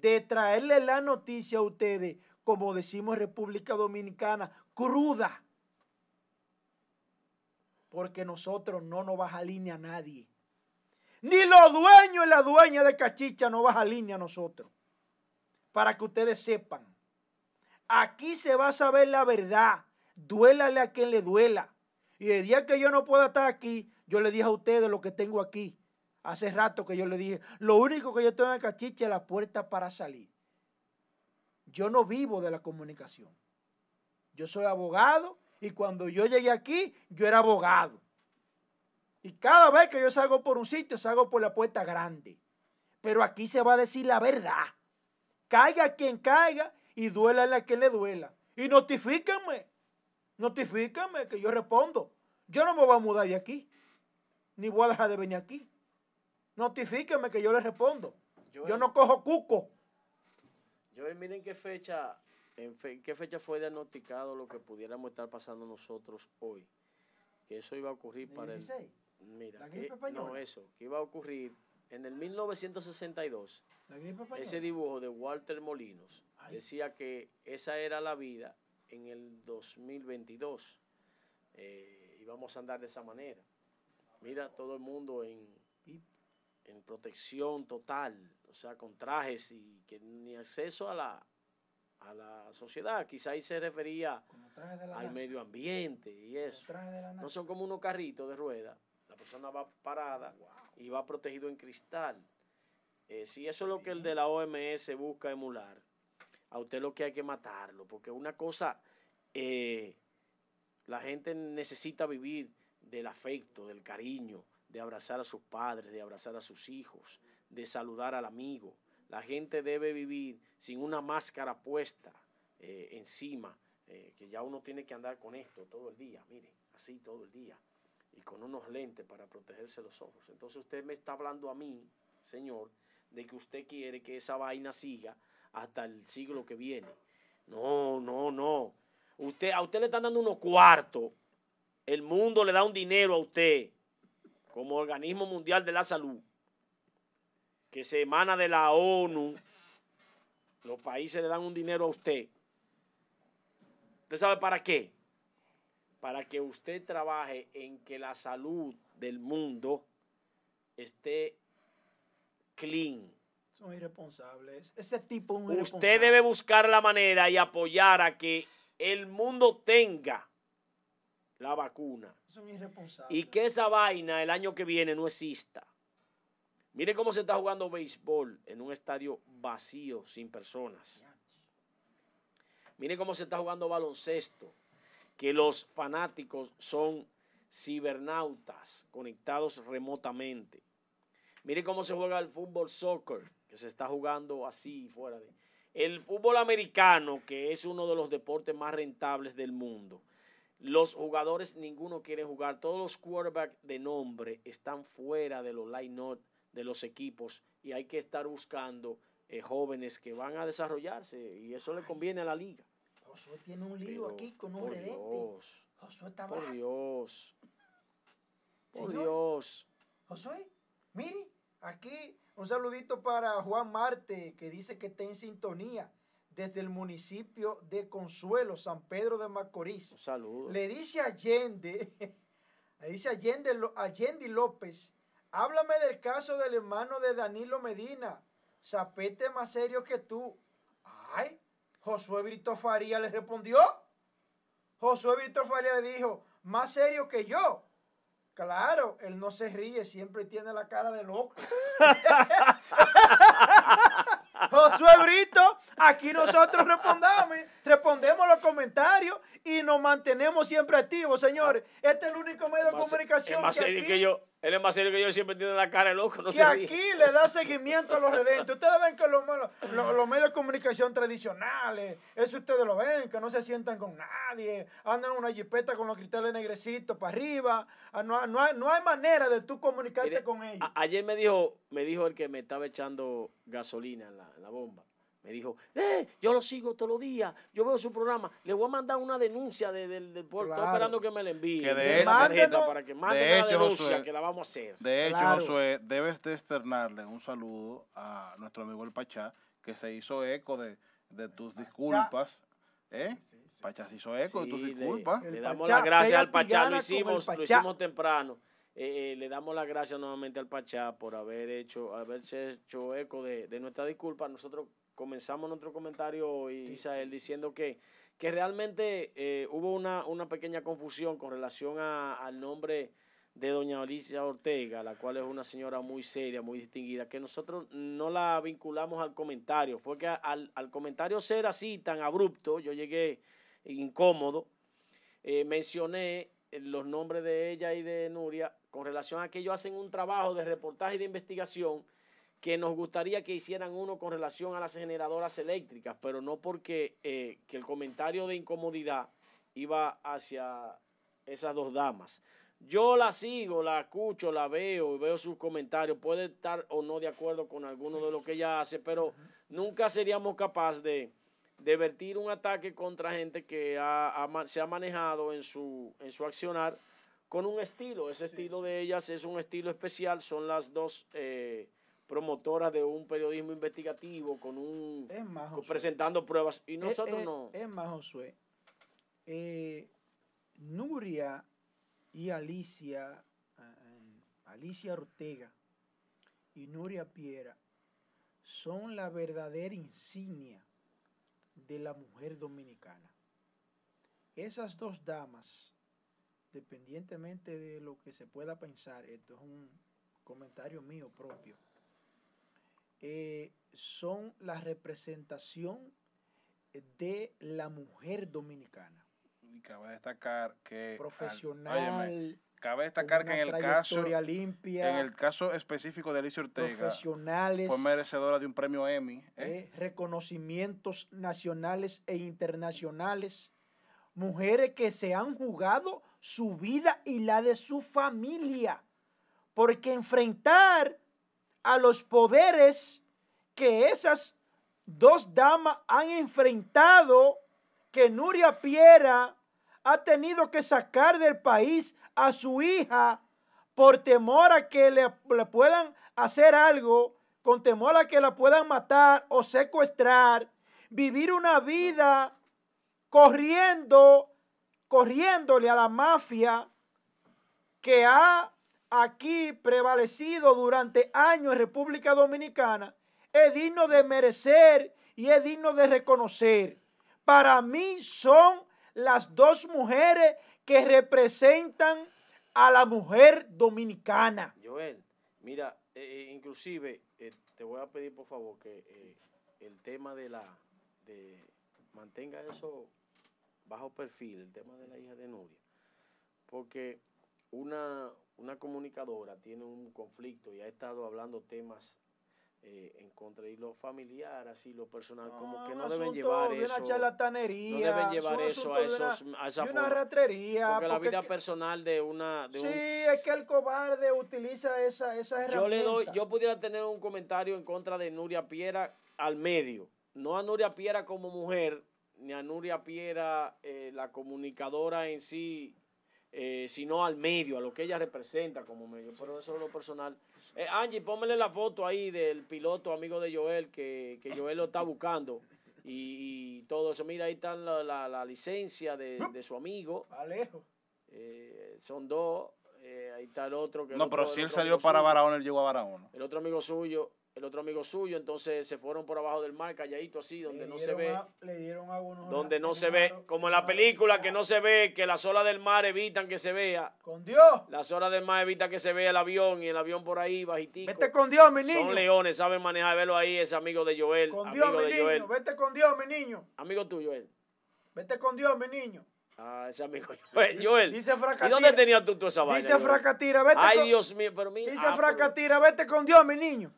de traerle la noticia a ustedes, como decimos en República Dominicana, cruda. Porque nosotros no nos baja línea a nadie. Ni los dueños y la dueña de Cachicha no baja línea a nosotros. Para que ustedes sepan. Aquí se va a saber la verdad. Duélale a quien le duela. Y el día que yo no pueda estar aquí, yo le dije a ustedes lo que tengo aquí. Hace rato que yo le dije, lo único que yo tengo en Cachicha es la puerta para salir. Yo no vivo de la comunicación. Yo soy abogado y cuando yo llegué aquí, yo era abogado. Y cada vez que yo salgo por un sitio, salgo por la puerta grande. Pero aquí se va a decir la verdad. Caiga quien caiga y duela a quien le duela. Y notifíquenme. Notifíquenme que yo respondo. Yo no me voy a mudar de aquí. Ni voy a dejar de venir aquí. Notifíquenme que yo le respondo. Yo, no cojo cuco. Yo miren qué fecha, en qué fecha fue diagnosticado lo que pudiéramos estar pasando nosotros hoy. Que eso iba a ocurrir para el Mira, no, eso, que iba a ocurrir en el 1962. ese dibujo de Walter Molinos decía que esa era la vida en el 2022. Eh, íbamos a andar de esa manera. Mira, todo el mundo en, en protección total, o sea, con trajes y que ni acceso a la, a la sociedad. Quizá ahí se refería al medio ambiente y eso. No son como unos carritos de rueda. La persona va parada y va protegido en cristal. Eh, si eso es lo que el de la OMS busca emular, a usted lo que hay que matarlo, porque una cosa, eh, la gente necesita vivir del afecto, del cariño, de abrazar a sus padres, de abrazar a sus hijos, de saludar al amigo. La gente debe vivir sin una máscara puesta eh, encima, eh, que ya uno tiene que andar con esto todo el día, mire, así todo el día, y con unos lentes para protegerse los ojos. Entonces usted me está hablando a mí, Señor, de que usted quiere que esa vaina siga hasta el siglo que viene. No, no, no. Usted, a usted le están dando unos cuartos. El mundo le da un dinero a usted como organismo mundial de la salud que se emana de la ONU, los países le dan un dinero a usted. ¿Usted sabe para qué? Para que usted trabaje en que la salud del mundo esté clean. Son irresponsables. Ese tipo es Usted debe buscar la manera y apoyar a que el mundo tenga la vacuna. Son irresponsables. Y que esa vaina el año que viene no exista. Mire cómo se está jugando béisbol en un estadio vacío, sin personas. Mire cómo se está jugando baloncesto, que los fanáticos son cibernautas conectados remotamente. Mire cómo se juega el fútbol soccer, que se está jugando así fuera de... El fútbol americano, que es uno de los deportes más rentables del mundo. Los jugadores, ninguno quiere jugar. Todos los quarterbacks de nombre están fuera de los line-up de los equipos y hay que estar buscando eh, jóvenes que van a desarrollarse y eso le conviene a la liga. Josué tiene un lío aquí con un por Dios, Josué está Por Dios. Por Dios. Josué, mire, aquí un saludito para Juan Marte que dice que está en sintonía desde el municipio de Consuelo, San Pedro de Macorís. Un saludo. Le dice Allende, le dice Allende, Allende López Háblame del caso del hermano de Danilo Medina. Zapete más serio que tú. Ay, Josué Brito Faría le respondió. Josué Brito Faría le dijo, más serio que yo. Claro, él no se ríe, siempre tiene la cara de loco. Josué Brito, aquí nosotros respondamos, respondemos los comentarios y nos mantenemos siempre activos, señores. Este es el único medio de comunicación. más que, serio que yo. Él es más serio que yo, siempre tiene la cara de loco, no y aquí le da seguimiento a los redentes. Ustedes ven que los, los, medios de comunicación tradicionales, eso ustedes lo ven, que no se sientan con nadie, andan una jipeta con los cristales negrecitos para arriba. Ah, no, hay, no hay manera de tú comunicarte con ellos. ayer me dijo, me dijo el que me estaba echando gasolina en la bomba me dijo, eh, yo lo sigo todos los días, yo veo su programa, le voy a mandar una denuncia del de, puerto, estoy esperando que me la envíe. Que de tarjeta para que mande una denuncia que la vamos a hacer. De hecho, Josué, debes de externarle un saludo a nuestro amigo el Pachá, que se hizo eco de, tus disculpas. ¿Eh? Pachá se hizo eco de tus disculpas. Le, damos las gracias al Pachá, lo hicimos, lo hicimos temprano. Eh, eh, le damos las gracias nuevamente al Pachá por haber hecho, haberse hecho eco de, de nuestra disculpa. Nosotros comenzamos nuestro comentario, Isael, diciendo que, que realmente eh, hubo una, una, pequeña confusión con relación al nombre de doña Alicia Ortega, la cual es una señora muy seria, muy distinguida, que nosotros no la vinculamos al comentario. Fue que al, comentario ser así tan abrupto, yo llegué incómodo, eh, mencioné los nombres de ella y de Nuria con relación a que ellos hacen un trabajo de reportaje y de investigación que nos gustaría que hicieran uno con relación a las generadoras eléctricas, pero no porque eh, que el comentario de incomodidad iba hacia esas dos damas. Yo la sigo, la escucho, la veo y veo sus comentarios. Puede estar o no de acuerdo con alguno de lo que ella hace, pero nunca seríamos capaces de, de vertir un ataque contra gente que se ha manejado en su, en su accionar con un estilo. Ese estilo de ellas es un estilo especial. Son las dos eh, promotoras de un periodismo investigativo con un presentando pruebas. Y nosotros no. Es más, Josué. Eh, Nuria y Alicia, eh, Alicia Ortega y Nuria Piera son la verdadera insignia de la mujer dominicana. Esas dos damas, dependientemente de lo que se pueda pensar, esto es un comentario mío propio, eh, son la representación de la mujer dominicana. Y cabe destacar que... Profesional. cabe destacar que en el caso limpia, en el caso específico de Alicia Ortega profesionales, fue merecedora de un premio Emmy ¿eh? Eh, reconocimientos nacionales e internacionales mujeres que se han jugado su vida y la de su familia porque enfrentar a los poderes que esas dos damas han enfrentado, que Nuria Piera ha tenido que sacar del país a su hija por temor a que le, puedan hacer algo, con temor a que la puedan matar o secuestrar, vivir una vida corriendo, corriéndole a la mafia que ha aquí prevalecido durante años en República Dominicana, es digno de merecer y es digno de reconocer. Para mí son las dos mujeres que representan a la mujer dominicana. Joel, mira, eh, eh, inclusive eh, te voy a pedir por favor que el tema de la, mantenga eso bajo perfil, el tema de la hija de Nuria, porque una, una comunicadora tiene un conflicto y ha estado hablando temas eh, en contra y lo familiar, así lo personal, como que no deben llevar de eso. Una charlatanería, no deben llevar eso a esos una, a esa una ratrería. Porque, la vida personal de una de Sí, es que el cobarde utiliza esa, esa herramienta. Yo le doy, yo pudiera tener un comentario en contra de Nuria Piera al medio. No a Nuria Piera como mujer, ni a Nuria Piera, eh, la comunicadora en sí, eh, sino al medio, a lo que ella representa como medio. Pero eso es lo personal. Eh, Angie, póngale la foto ahí del piloto amigo de Joel, que, que Joel lo está buscando. Y, todo eso. Mira, ahí está la, la, licencia de, de, su amigo. Alejo. Eh, son dos. Eh, ahí está el otro. Que no, pero si él salió para Barahona, él llegó a Barahona. El otro amigo suyo el otro amigo suyo, entonces se fueron por abajo del mar, calladito así, donde no se ve. le dieron Donde no se ve, como en la película, que no se ve, que las olas del mar evitan que se vea. Con Dios. Las olas del mar evitan que se vea el avión y el avión por ahí bajitico. Vete con Dios, mi niño. Son leones, saben manejar, verlo ahí, ese amigo de Joel. Con Dios, mi niño. Vete con Dios, mi niño. Amigo tuyo, Joel. Vete con Dios, mi niño. Ah, ese amigo Joel. Joel. Dice Fracatira. ¿Y dónde tenías tú, toda esa vaina? Dice Fracatira, vete Ay, Dios mío, pero mira. Dice ah, Fracatira, vete con Dios, mi niño.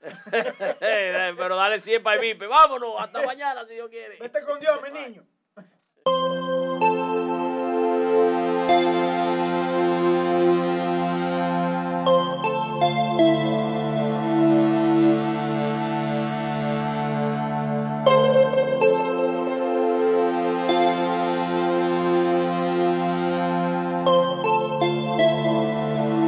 Pero dale siempre al vipe. Vámonos, hasta mañana si Dios quiere. Vete con Dios, mi niño.